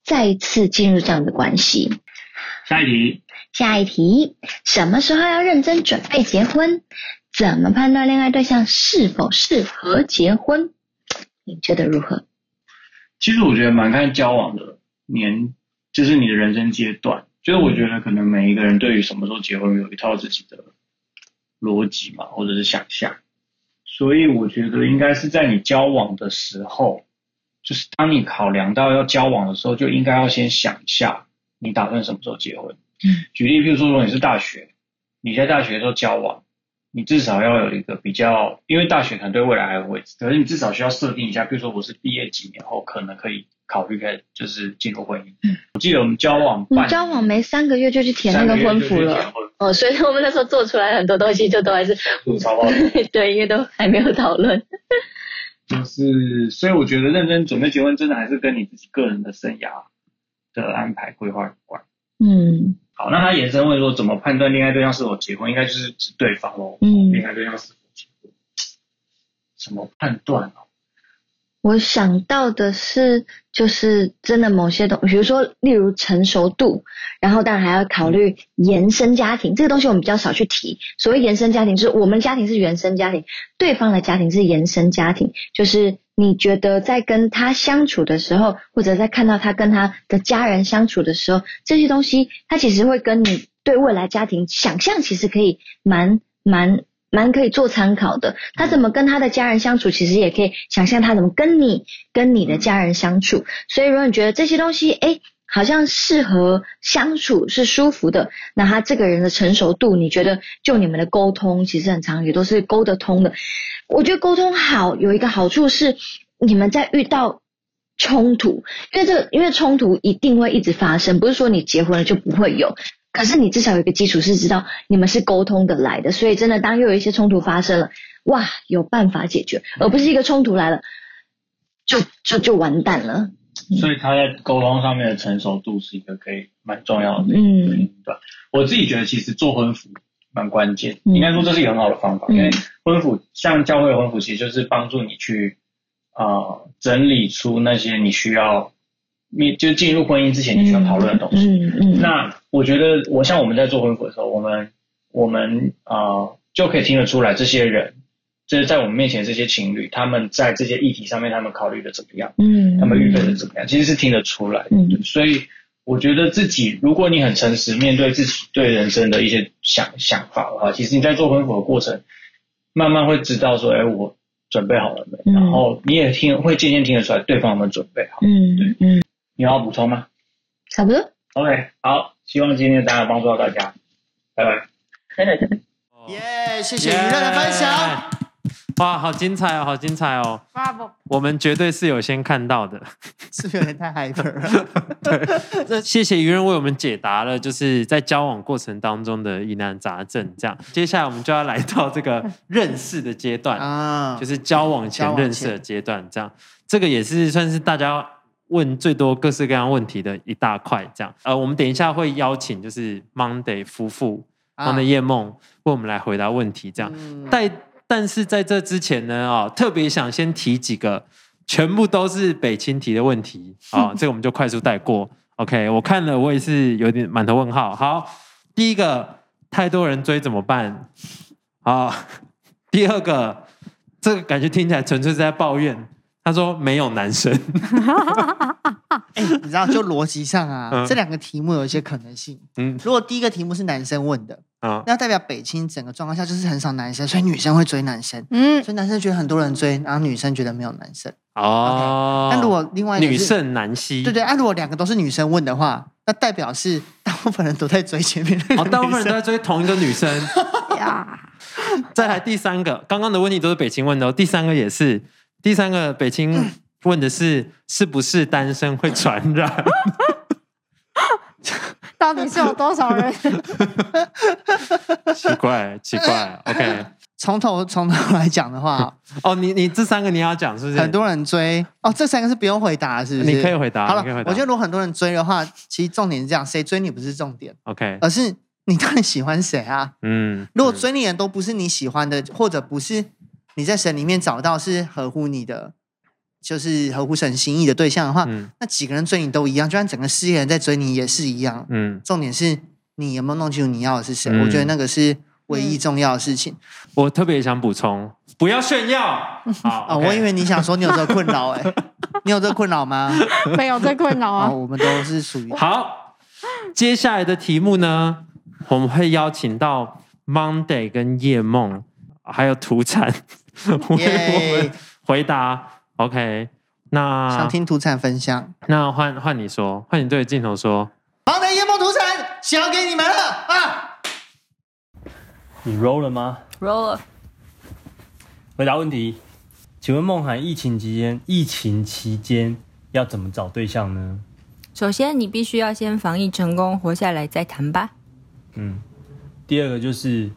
再一次进入这样的关系。下一题。下一题，什么时候要认真准备结婚？怎么判断恋爱对象是否适合结婚？你觉得如何？其实我觉得蛮看交往的年，就是你的人生阶段。就是我觉得可能每一个人对于什么时候结婚有一套自己的逻辑嘛，或者是想象。所以我觉得应该是在你交往的时候。就是当你考量到要交往的时候，就应该要先想一下，你打算什么时候结婚？嗯，举例，譬如说，如果你是大学，你在大学的时候交往，你至少要有一个比较，因为大学可能对未来还有未知，可是你至少需要设定一下，比如说我是毕业几年后可能可以考虑开就是进入婚姻。嗯，我记得我们交往，你交往没三个月就去填那个婚服了。哦，所以我们那时候做出来很多东西就都还是 对，因为都还没有讨论。就是，所以我觉得认真准备结婚，真的还是跟你自己个人的生涯的安排规划有关。嗯，好，那他延伸问说，怎么判断恋爱对象是否结婚？应该就是指对方喽。嗯，恋爱对象是否结婚？怎么判断呢？我想到的是，就是真的某些东西，比如说，例如成熟度，然后当然还要考虑延伸家庭，这个东西我们比较少去提。所谓延伸家庭，就是我们家庭是原生家庭，对方的家庭是延伸家庭，就是你觉得在跟他相处的时候，或者在看到他跟他的家人相处的时候，这些东西，他其实会跟你对未来家庭想象，其实可以蛮蛮。蛮可以做参考的，他怎么跟他的家人相处，其实也可以想象他怎么跟你跟你的家人相处。所以如果你觉得这些东西，哎，好像适合相处是舒服的，那他这个人的成熟度，你觉得就你们的沟通，其实很常也都是沟得通的。我觉得沟通好有一个好处是，你们在遇到冲突，因为这个因为冲突一定会一直发生，不是说你结婚了就不会有。可是你至少有一个基础是知道你们是沟通的来的，所以真的当又有一些冲突发生了，哇，有办法解决，而不是一个冲突来了就就就完蛋了。所以他在沟通上面的成熟度是一个可以蛮重要的。嗯，对，我自己觉得其实做婚服蛮关键，应该说这是一个很好的方法，因为婚服像教会婚服，其实就是帮助你去啊、呃、整理出那些你需要。你就进入婚姻之前，你需要讨论的东西。嗯嗯。那我觉得，我像我们在做婚服的时候，我们我们啊、呃、就可以听得出来，这些人就是在我们面前这些情侣，他们在这些议题上面，他们考虑的怎么样？嗯。他们预备的怎么样？其实是听得出来的。嗯。所以我觉得自己，如果你很诚实面对自己对人生的一些想想法的话，其实你在做婚服的过程，慢慢会知道说，哎，我准备好了没？然后你也听会渐渐听得出来，对方有没有准备好？嗯。对。嗯。你有要补充吗？差不多。OK，好，希望今天的答案帮助到大家，拜拜。耶，yeah, 谢谢娱乐的分享。Yeah. 哇，好精彩哦，好精彩哦。Bravo。我们绝对是有先看到的，是不是有点太 hyper 了？对，这谢谢愚人为我们解答了，就是在交往过程当中的疑难杂症。这样，接下来我们就要来到这个认识的阶段啊，就是交往前认识的阶段。这样，这个也是算是大家。问最多各式各样问题的一大块，这样，呃，我们等一下会邀请就是 Monday 夫妇、啊、Monday 叶梦为我们来回答问题，这样。嗯、但但是在这之前呢，啊、哦，特别想先提几个，全部都是北青提的问题，啊、哦，这个我们就快速带过。OK，我看了，我也是有点满头问号。好，第一个，太多人追怎么办？啊，第二个，这个感觉听起来纯粹是在抱怨。他说没有男生，哎、欸，你知道就逻辑上啊，嗯、这两个题目有一些可能性。嗯，如果第一个题目是男生问的，啊、嗯，那代表北青整个状况下就是很少男生，所以女生会追男生。嗯，所以男生觉得很多人追，然后女生觉得没有男生。哦，那、okay, 如果另外一个女胜男稀，对对，那、啊、如果两个都是女生问的话，那代表是大部分人都在追前面的。哦，大部分人都在追同一个女生。呀，再来第三个，刚刚的问题都是北青问的，第三个也是。第三个，北京 问的是是不是单身会传染？到底是有多少人？奇怪，奇怪。OK，从头从头来讲的话，哦，你你这三个你要讲是不是？很多人追哦，这三个是不用回答，是不是？你可以回答。好了，我觉得如果很多人追的话，其实重点是这样，谁追你不是重点，OK，而是你到底喜欢谁啊？嗯，如果追你的人都不是你喜欢的，或者不是。你在神里面找到是合乎你的，就是合乎神心意的对象的话，嗯、那几个人追你都一样，就算整个世界人在追你也是一样。嗯，重点是你有没有弄清楚你要的是谁？嗯、我觉得那个是唯一重要的事情。我特别想补充，不要炫耀。好，哦 okay、我以为你想说你有这个困扰，哎，你有这个困扰吗？没有这个困扰啊。我们都是属于 好。接下来的题目呢，我们会邀请到 Monday 跟叶梦，还有土产。为我们回答，OK，那想听土产分享，那换换你说，换你对着镜头说，好的，夜梦土产，交给你们了啊！你 roll 了吗？roll 了。回答问题，请问梦涵疫情期间，疫情期间要怎么找对象呢？首先，你必须要先防疫成功，活下来再谈吧。嗯，第二个就是，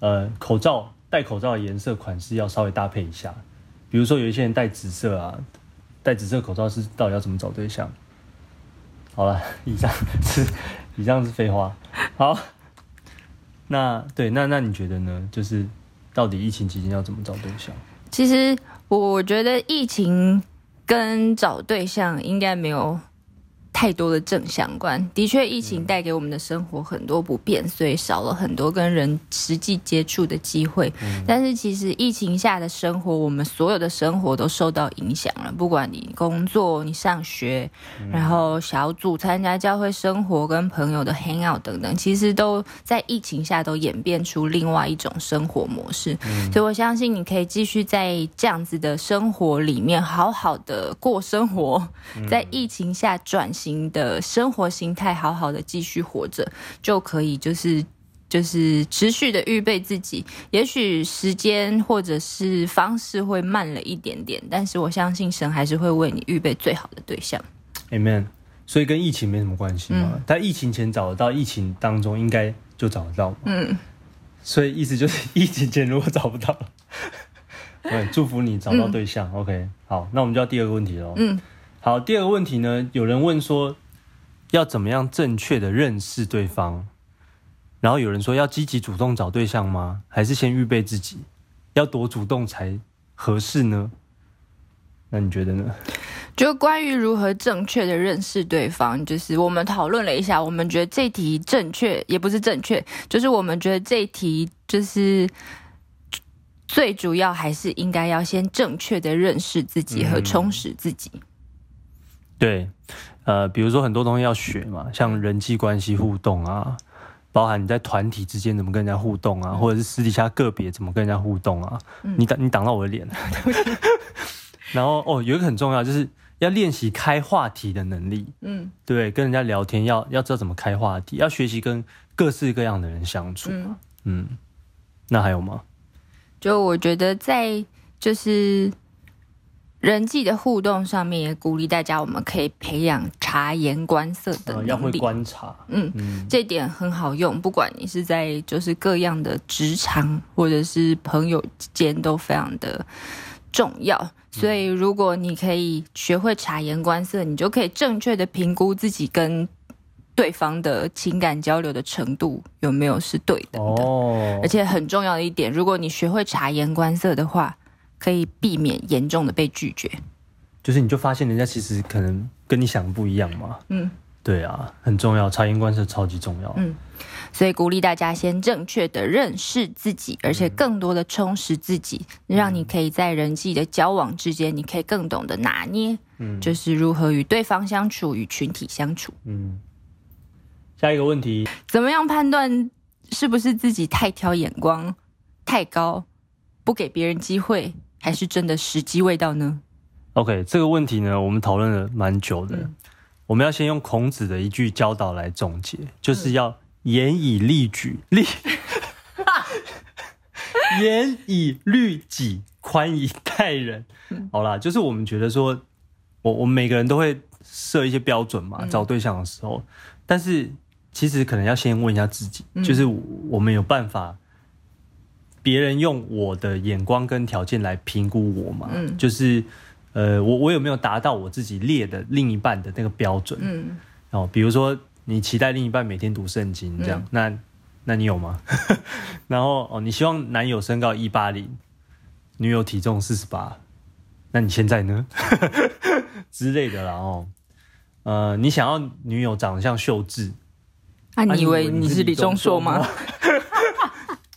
呃，口罩戴口罩的颜色款式要稍微搭配一下，比如说有一些人戴紫色啊，戴紫色口罩是到底要怎么找对象？好了，以上是以上是废话。好，那对，那那你觉得呢？就是到底疫情期间要怎么找对象？其实我觉得疫情跟找对象应该没有。太多的正相关，的确，疫情带给我们的生活很多不便，所以少了很多跟人实际接触的机会。但是，其实疫情下的生活，我们所有的生活都受到影响了。不管你工作、你上学，然后小组参加教会生活、跟朋友的 hang out 等等，其实都在疫情下都演变出另外一种生活模式。所以，我相信你可以继续在这样子的生活里面好好的过生活，在疫情下转型。的生活形态，好好的继续活着，就可以就是就是持续的预备自己。也许时间或者是方式会慢了一点点，但是我相信神还是会为你预备最好的对象。Amen。所以跟疫情没什么关系嘛？在、嗯、疫情前找得到，疫情当中应该就找得到。嗯。所以意思就是，疫情前如果找不到，对，祝福你找到对象。嗯、OK，好，那我们就要第二个问题喽。嗯。好，第二个问题呢？有人问说，要怎么样正确的认识对方？然后有人说，要积极主动找对象吗？还是先预备自己？要多主动才合适呢？那你觉得呢？就关于如何正确的认识对方，就是我们讨论了一下，我们觉得这题正确也不是正确，就是我们觉得这题就是最主要还是应该要先正确的认识自己和充实自己。嗯对，呃，比如说很多东西要学嘛，像人际关系互动啊，包含你在团体之间怎么跟人家互动啊，或者是私底下个别怎么跟人家互动啊。嗯、你挡你挡到我的脸，然后哦，有一个很重要，就是要练习开话题的能力。嗯，对，跟人家聊天要要知道怎么开话题，要学习跟各式各样的人相处。嗯，嗯，那还有吗？就我觉得在就是。人际的互动上面也鼓励大家，我们可以培养察言观色的能力。要会观察，嗯，嗯，这点很好用。不管你是在就是各样的职场或者是朋友间，都非常的重要。所以，如果你可以学会察言观色，你就可以正确的评估自己跟对方的情感交流的程度有没有是对的。哦，而且很重要的一点，如果你学会察言观色的话。可以避免严重的被拒绝，就是你就发现人家其实可能跟你想的不一样嘛。嗯，对啊，很重要，察言观色超级重要。嗯，所以鼓励大家先正确的认识自己，而且更多的充实自己，嗯、让你可以在人际的交往之间，你可以更懂得拿捏，嗯，就是如何与对方相处，与群体相处。嗯，下一个问题，怎么样判断是不是自己太挑眼光太高，不给别人机会？还是真的时机未到呢？OK，这个问题呢，我们讨论了蛮久的。嗯、我们要先用孔子的一句教导来总结，就是要严以律己，律 严以律己，宽以待人。好啦，就是我们觉得说，我我们每个人都会设一些标准嘛，找对象的时候，嗯、但是其实可能要先问一下自己，嗯、就是我们有办法。别人用我的眼光跟条件来评估我嘛？嗯，就是，呃，我我有没有达到我自己列的另一半的那个标准？嗯，哦，比如说你期待另一半每天读圣经这样，嗯、那那你有吗？然后哦，你希望男友身高一八零，女友体重四十八，那你现在呢？之类的啦哦，呃，你想要女友长得像秀智，啊，你以为你是李钟硕吗？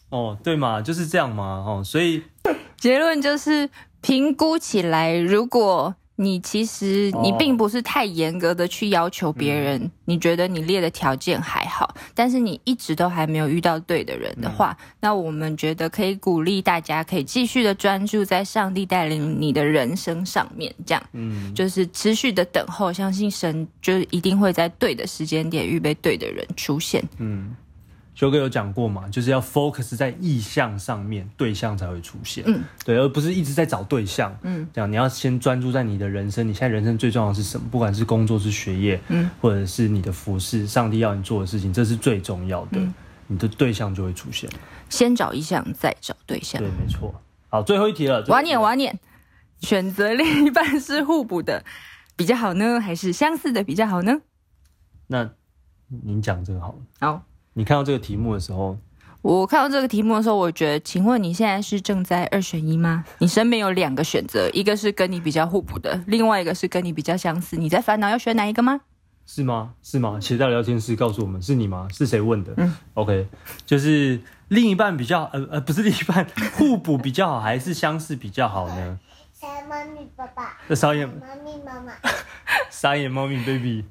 哦，对嘛，就是这样嘛，哦，所以 结论就是评估起来，如果你其实你并不是太严格的去要求别人，哦、你觉得你列的条件还好，但是你一直都还没有遇到对的人的话，嗯、那我们觉得可以鼓励大家可以继续的专注在上帝带领你的人生上面，这样，嗯，就是持续的等候，相信神就一定会在对的时间点预备对的人出现，嗯。修哥有讲过嘛，就是要 focus 在意向上面，对象才会出现。嗯，对，而不是一直在找对象。嗯，这样你要先专注在你的人生，你现在人生最重要的是什么？不管是工作、是学业，嗯，或者是你的服饰，上帝要你做的事情，这是最重要的。嗯，你的对象就会出现。先找意向，再找对象。对，没错。好，最后一题了。我要念，我要念。选择另一半是互补的比较好呢，还是相似的比较好呢？那您讲这个好了。好。你看到这个题目的时候，我看到这个题目的时候，我觉得，请问你现在是正在二选一吗？你身边有两个选择，一个是跟你比较互补的，另外一个是跟你比较相似，你在烦恼要选哪一个吗？是吗？是吗？写在聊天室告诉我们，是你吗？是谁问的？嗯，OK，就是另一半比较，呃呃，不是另一半 互补比较好，还是相似比较好呢？傻眼猫咪爸爸，傻眼猫咪妈妈，傻眼猫咪 baby。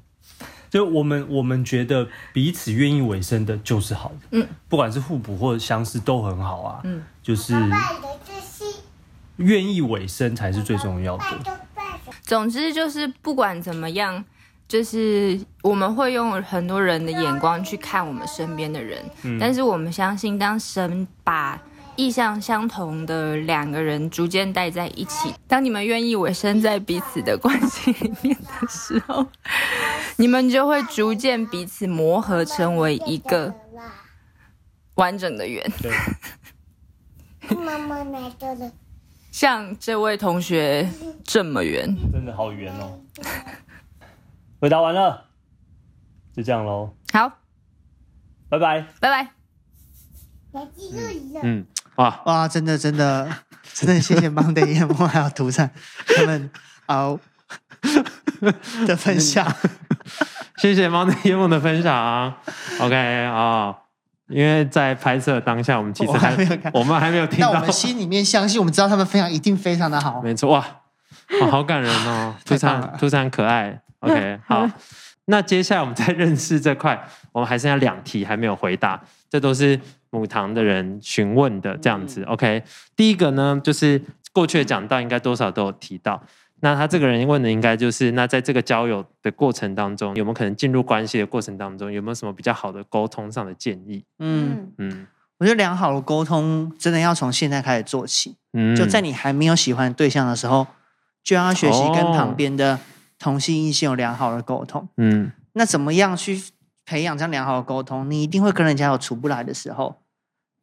就我们我们觉得彼此愿意委身的就是好的，嗯，不管是互补或者相似都很好啊，嗯，就是愿意委身才是最重要的。总之就是不管怎么样，就是我们会用很多人的眼光去看我们身边的人，嗯，但是我们相信，当神把意向相同的两个人逐渐待在一起，当你们愿意委身在彼此的关系里面的时候。你们就会逐渐彼此磨合，成为一个完整的圆。对。妈妈来了。像这位同学这么圆，真的好圆哦。回答完了，就这样喽。好，拜拜，拜拜。嗯，哇哇，真的真的真的，谢谢 Monday 夜梦还有涂灿他们啊。的分享，谢谢 Monday 夜梦的分享。OK 啊、哦，因为在拍摄当下，我们其实还，我，还没有看，我们还没有听到。但我们心里面相信，我们知道他们分享一定非常的好。没错，哇，哦、好感人哦，非常非常可爱。OK，好，那接下来我们在认识这块，我们还剩下两题还没有回答，这都是母堂的人询问的这样子。OK，第一个呢，就是过去的讲到应该多少都有提到。那他这个人问的应该就是，那在这个交友的过程当中，有没有可能进入关系的过程当中，有没有什么比较好的沟通上的建议？嗯嗯，我觉得良好的沟通真的要从现在开始做起。嗯，就在你还没有喜欢对象的时候，就要学习跟旁边的同性异性有良好的沟通。嗯，那怎么样去培养这样良好的沟通？你一定会跟人家有处不来的时候，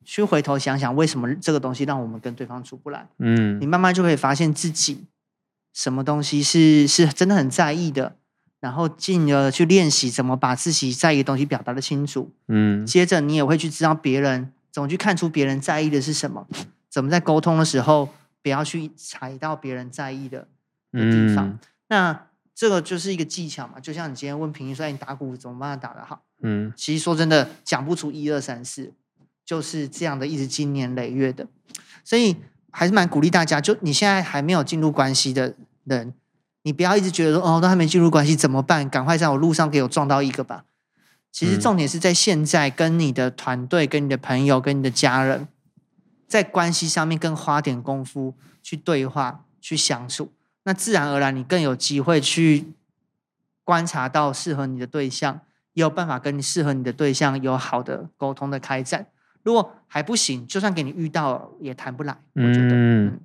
去回头想想为什么这个东西让我们跟对方处不来。嗯，你慢慢就可以发现自己。什么东西是是真的很在意的，然后进而去练习怎么把自己在意的东西表达的清楚。嗯，接着你也会去知道别人怎么去看出别人在意的是什么，怎么在沟通的时候不要去踩到别人在意的的地方。嗯，那这个就是一个技巧嘛，就像你今天问平说，你打鼓怎么办打得好？嗯，其实说真的讲不出一二三四，就是这样的，一直经年累月的，所以还是蛮鼓励大家，就你现在还没有进入关系的。人，你不要一直觉得说哦，都还没进入关系怎么办？赶快在我路上给我撞到一个吧。其实重点是在现在，跟你的团队、跟你的朋友、跟你的家人，在关系上面更花点功夫去对话、去相处，那自然而然你更有机会去观察到适合你的对象，也有办法跟你适合你的对象有好的沟通的开展。如果还不行，就算给你遇到也谈不来。我觉得，嗯，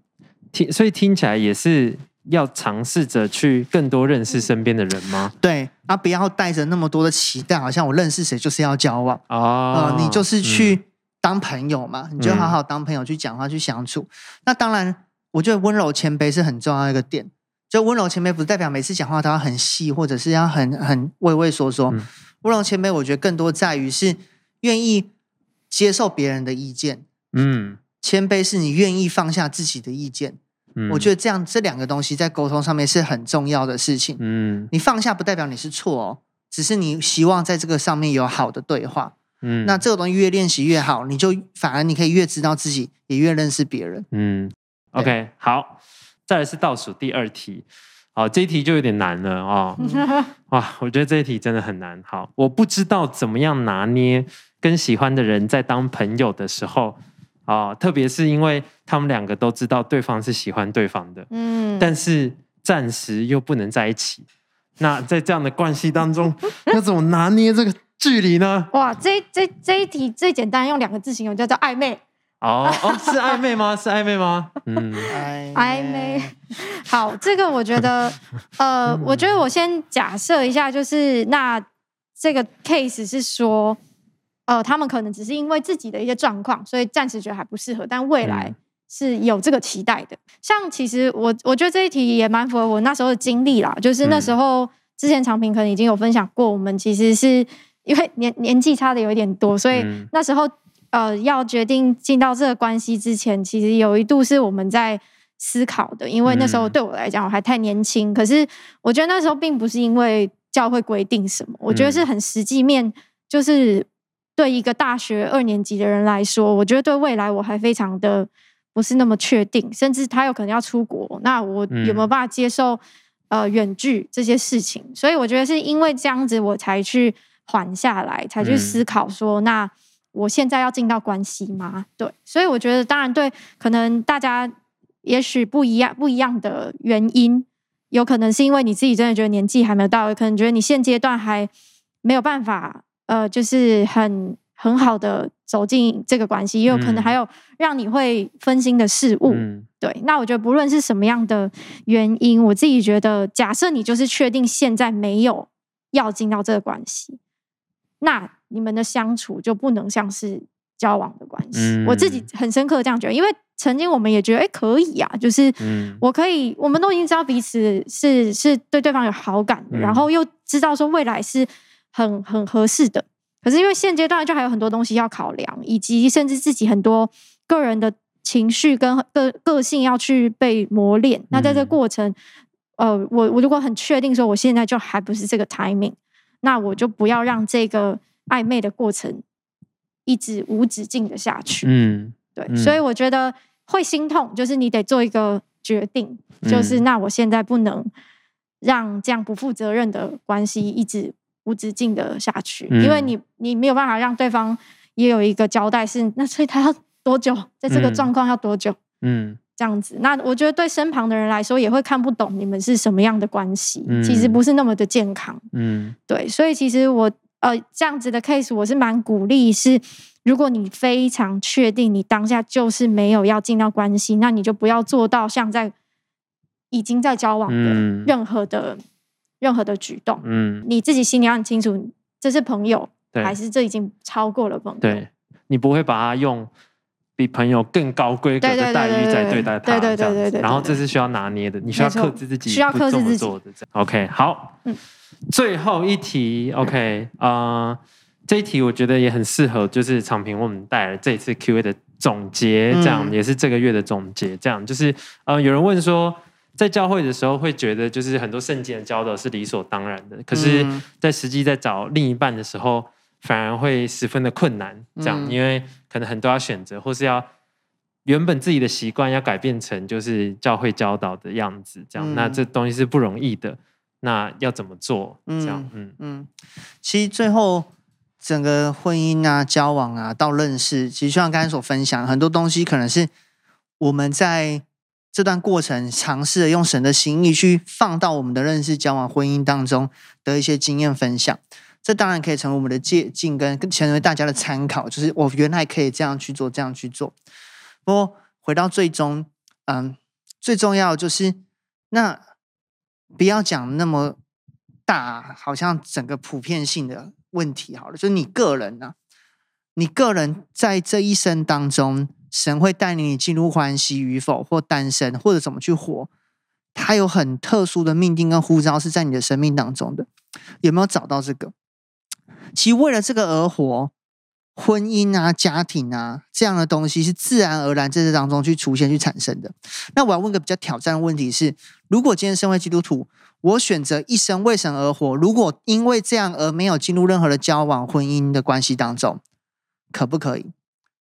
听，所以听起来也是。要尝试着去更多认识身边的人吗？对，啊，不要带着那么多的期待，好像我认识谁就是要交往哦、呃，你就是去当朋友嘛，嗯、你就好好当朋友去讲话去相处。那当然，我觉得温柔谦卑是很重要的一个点。就温柔谦卑不代表每次讲话都要很细，或者是要很很畏畏缩缩。温、嗯、柔谦卑，我觉得更多在于是愿意接受别人的意见。嗯，谦卑是你愿意放下自己的意见。嗯我觉得这样这两个东西在沟通上面是很重要的事情。嗯，你放下不代表你是错哦，只是你希望在这个上面有好的对话。嗯，那这个东西越练习越好，你就反而你可以越知道自己，也越认识别人。嗯，OK，好，再来是倒数第二题。好，这一题就有点难了哦。哇，我觉得这一题真的很难。好，我不知道怎么样拿捏跟喜欢的人在当朋友的时候。啊，特别是因为他们两个都知道对方是喜欢对方的，嗯，但是暂时又不能在一起。那在这样的关系当中，要怎么拿捏这个距离呢？哇，这这这一题最简单，用两个字形容叫做暧昧。哦哦，是暧昧吗？是暧昧吗？嗯，暧昧。好，这个我觉得，呃，我觉得我先假设一下，就是那这个 case 是说，呃，他们可能只是因为自己的一些状况，所以暂时觉得还不适合，但未来是有这个期待的。像其实我我觉得这一题也蛮符合我那时候的经历啦，就是那时候之前长平可能已经有分享过，我们其实是因为年年纪差的有一点多，所以那时候。呃，要决定进到这个关系之前，其实有一度是我们在思考的，因为那时候对我来讲我还太年轻。可是我觉得那时候并不是因为教会规定什么，我觉得是很实际面，就是对一个大学二年级的人来说，我觉得对未来我还非常的不是那么确定，甚至他有可能要出国，那我有没有办法接受呃远距这些事情？所以我觉得是因为这样子，我才去缓下来，才去思考说那。我现在要进到关系吗？对，所以我觉得，当然对，可能大家也许不一样，不一样的原因，有可能是因为你自己真的觉得年纪还没有到，有可能觉得你现阶段还没有办法，呃，就是很很好的走进这个关系，也有可能还有让你会分心的事物。嗯、对，那我觉得不论是什么样的原因，我自己觉得，假设你就是确定现在没有要进到这个关系，那。你们的相处就不能像是交往的关系。嗯、我自己很深刻这样觉得，因为曾经我们也觉得，哎、欸，可以啊，就是我可以，我们都已经知道彼此是是对对方有好感的，嗯、然后又知道说未来是很很合适的。可是因为现阶段就还有很多东西要考量，以及甚至自己很多个人的情绪跟个个性要去被磨练。嗯、那在这个过程，呃，我我如果很确定说我现在就还不是这个 timing，那我就不要让这个。暧昧的过程一直无止境的下去，嗯，对，嗯、所以我觉得会心痛，就是你得做一个决定，嗯、就是那我现在不能让这样不负责任的关系一直无止境的下去，嗯、因为你你没有办法让对方也有一个交代是，是那所以他要多久，在这个状况要多久，嗯，这样子，那我觉得对身旁的人来说也会看不懂你们是什么样的关系，嗯、其实不是那么的健康，嗯，对，所以其实我。呃，这样子的 case 我是蛮鼓励，是如果你非常确定你当下就是没有要进到关系，那你就不要做到像在已经在交往的任何的、嗯、任何的举动。嗯，你自己心里要很清楚，这是朋友对还是这已经超过了朋友？对，你不会把它用比朋友更高规格的待遇在对待他，对对对对，然后这是需要拿捏的，你需要克制自己，需要克制自己。OK，好，嗯。最后一题，OK，啊、呃，这一题我觉得也很适合，就是长平为我们带来这一次 Q&A 的总结，这样、嗯、也是这个月的总结，这样就是，呃，有人问说，在教会的时候会觉得，就是很多圣经的教导是理所当然的，可是，在实际在找另一半的时候，反而会十分的困难，这样，因为可能很多要选择，或是要原本自己的习惯要改变成就是教会教导的样子，这样，那这东西是不容易的。那要怎么做？这样，嗯嗯，嗯，其实最后整个婚姻啊、交往啊到认识，其实就像刚才所分享，很多东西可能是我们在这段过程尝试着用神的心意去放到我们的认识、交往、婚姻当中的一些经验分享。这当然可以成为我们的借镜，跟成为大家的参考。就是我原来可以这样去做，这样去做。不过回到最终，嗯，最重要就是那。不要讲那么大，好像整个普遍性的问题好了。就是你个人呢、啊，你个人在这一生当中，神会带领你进入欢喜与否，或单身，或者怎么去活，他有很特殊的命定跟呼召是在你的生命当中的。有没有找到这个？其实为了这个而活。婚姻啊，家庭啊，这样的东西是自然而然在这当中去出现、去产生的。那我要问个比较挑战的问题是：如果今天身为基督徒，我选择一生为神而活，如果因为这样而没有进入任何的交往、婚姻的关系当中，可不可以？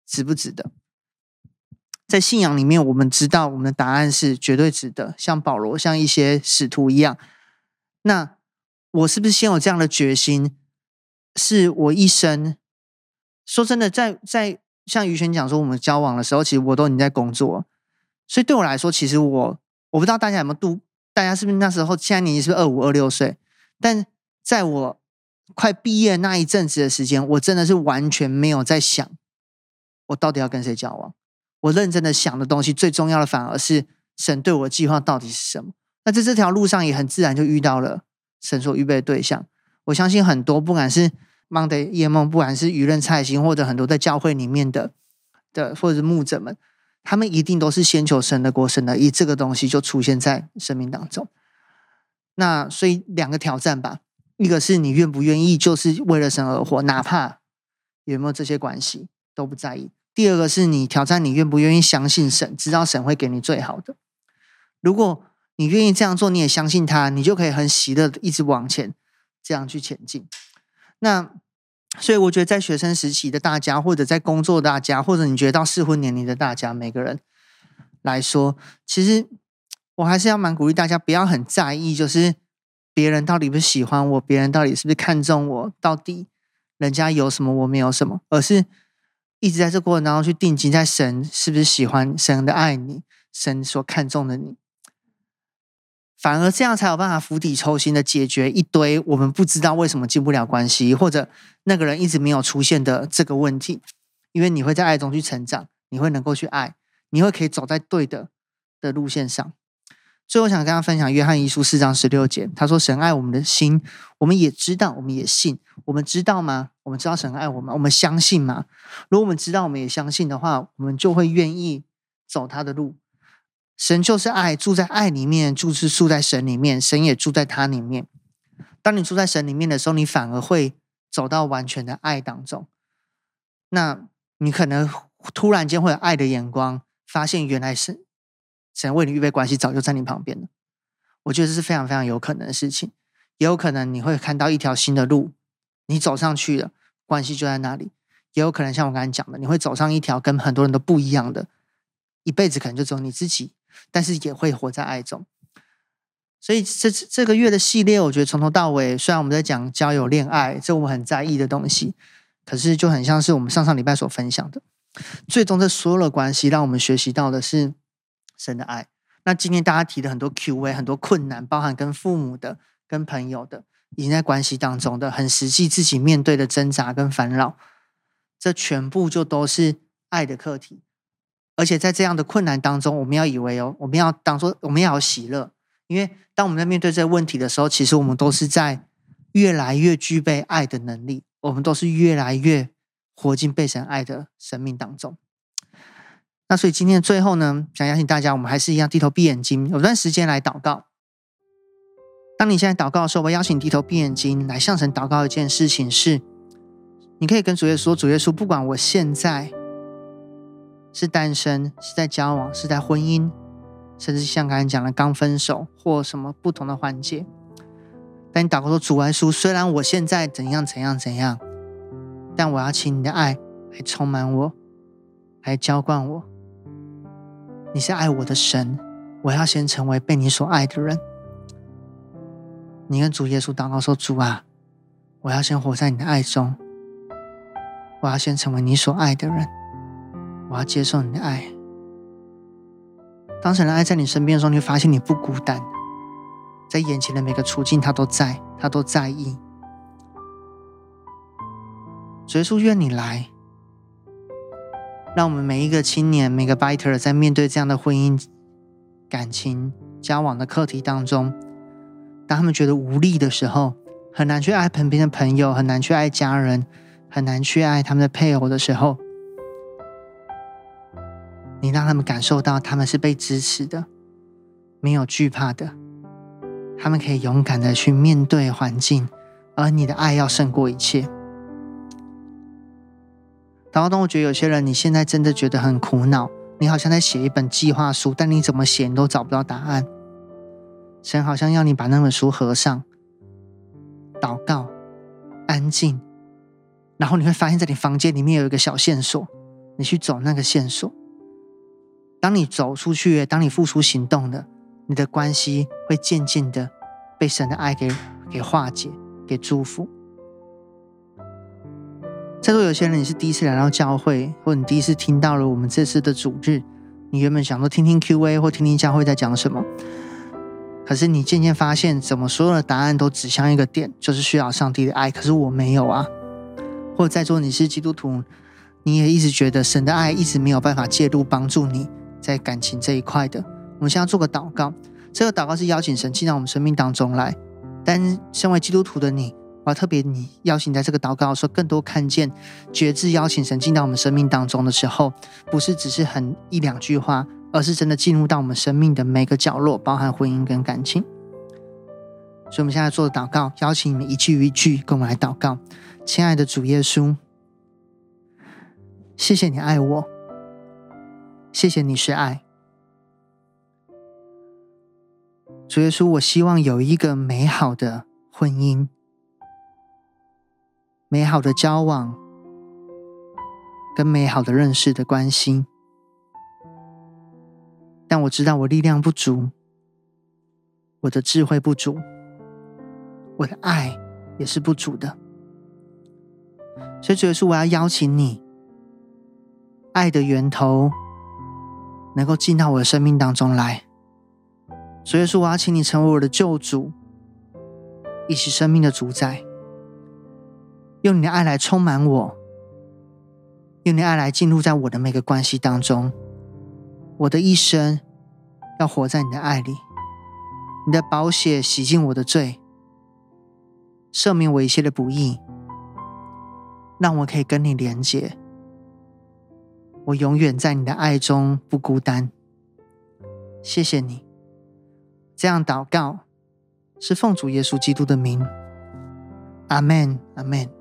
值不值得？在信仰里面，我们知道我们的答案是绝对值得。像保罗，像一些使徒一样，那我是不是先有这样的决心？是我一生。说真的，在在像于轩讲说，我们交往的时候，其实我都已经在工作，所以对我来说，其实我我不知道大家有没有度，大家是不是那时候现在年纪是不是二五二六岁？但在我快毕业那一阵子的时间，我真的是完全没有在想我到底要跟谁交往。我认真的想的东西，最重要的反而是神对我的计划到底是什么。那在这条路上也很自然就遇到了神所预备的对象。我相信很多不管是 Monday 夜梦，不管是舆论蔡心，或者很多在教会里面的的或者是牧者们，他们一定都是先求神的国、神的义，这个东西就出现在生命当中。那所以两个挑战吧，一个是你愿不愿意，就是为了神而活，哪怕有没有这些关系都不在意。第二个是你挑战，你愿不愿意相信神，知道神会给你最好的。如果你愿意这样做，你也相信他，你就可以很喜乐的一直往前，这样去前进。那所以我觉得，在学生时期的大家，或者在工作大家，或者你觉得到适婚年龄的大家，每个人来说，其实。我还是要蛮鼓励大家，不要很在意，就是别人到底不喜欢我，别人到底是不是看重我，到底人家有什么我没有什么，而是一直在这过程当中去定睛在神是不是喜欢，神的爱你，神所看重的你，反而这样才有办法釜底抽薪的解决一堆我们不知道为什么进不了关系，或者那个人一直没有出现的这个问题，因为你会在爱中去成长，你会能够去爱，你会可以走在对的的路线上。最后，想跟大家分享约翰一书四章十六节，他说：“神爱我们的心，我们也知道，我们也信。我们知道吗？我们知道神爱我们，我们相信吗？如果我们知道，我们也相信的话，我们就会愿意走他的路。神就是爱，住在爱里面，就是住在神里面，神也住在他里面。当你住在神里面的时候，你反而会走到完全的爱当中。那你可能突然间会有爱的眼光，发现原来是。”神为你预备关系，早就在你旁边了。我觉得这是非常非常有可能的事情，也有可能你会看到一条新的路，你走上去了，关系就在那里。也有可能像我刚才讲的，你会走上一条跟很多人都不一样的，一辈子可能就只有你自己，但是也会活在爱中。所以这这个月的系列，我觉得从头到尾，虽然我们在讲交友、恋爱，这我们很在意的东西，可是就很像是我们上上礼拜所分享的，最终这所有的关系，让我们学习到的是。神的爱。那今天大家提的很多 Q&A，很多困难，包含跟父母的、跟朋友的，已经在关系当中的，很实际自己面对的挣扎跟烦恼，这全部就都是爱的课题。而且在这样的困难当中，我们要以为哦，我们要当做我们要有喜乐，因为当我们在面对这个问题的时候，其实我们都是在越来越具备爱的能力，我们都是越来越活进被神爱的生命当中。那所以今天的最后呢，想邀请大家，我们还是一样低头闭眼睛，有段时间来祷告。当你现在祷告的时候，我邀请低头闭眼睛来向神祷告一件事情是：你可以跟主耶稣说，主耶稣，不管我现在是单身，是在交往，是在婚姻，甚至像刚才讲的刚分手或什么不同的环节，但你祷告说，主耶稣，虽然我现在怎样怎样怎样，但我要请你的爱来充满我，来浇灌我。你是爱我的神，我要先成为被你所爱的人。你跟主耶稣祷告说：“主啊，我要先活在你的爱中，我要先成为你所爱的人，我要接受你的爱。”当神的爱在你身边的时候，你会发现你不孤单，在眼前的每个处境，他都在，他都在意。主耶稣，愿你来。让我们每一个青年、每个 biter 在面对这样的婚姻、感情、交往的课题当中，当他们觉得无力的时候，很难去爱旁边的朋友，很难去爱家人，很难去爱他们的配偶的时候，你让他们感受到他们是被支持的，没有惧怕的，他们可以勇敢的去面对环境，而你的爱要胜过一切。然后当我觉得有些人，你现在真的觉得很苦恼，你好像在写一本计划书，但你怎么写你都找不到答案。神好像要你把那本书合上，祷告，安静，然后你会发现在你房间里面有一个小线索，你去走那个线索。当你走出去，当你付出行动的，你的关系会渐渐的被神的爱给给化解，给祝福。在座有些人，你是第一次来到教会，或你第一次听到了我们这次的主日，你原本想说听听 Q&A 或听听教会在讲什么，可是你渐渐发现，怎么所有的答案都指向一个点，就是需要上帝的爱。可是我没有啊。或者在座你是基督徒，你也一直觉得神的爱一直没有办法介入帮助你在感情这一块的。我们现在做个祷告，这个祷告是邀请神进到我们生命当中来。但身为基督徒的你，我要特别你邀请在这个祷告的时候，更多看见觉知邀请神进到我们生命当中的时候，不是只是很一两句话。而是真的进入到我们生命的每个角落，包含婚姻跟感情。所以，我们现在做的祷告，邀请你们一句一句跟我们来祷告。亲爱的主耶稣，谢谢你爱我，谢谢你是爱。主耶稣，我希望有一个美好的婚姻，美好的交往，跟美好的认识的关系。但我知道我力量不足，我的智慧不足，我的爱也是不足的。所以，主耶稣，我要邀请你，爱的源头能够进到我的生命当中来。所以，说，我要请你成为我的救主，以及生命的主宰，用你的爱来充满我，用你的爱来进入在我的每个关系当中。我的一生要活在你的爱里，你的宝血洗净我的罪，赦免我一切的不义，让我可以跟你连结。我永远在你的爱中不孤单。谢谢你，这样祷告是奉主耶稣基督的名。阿门，阿门。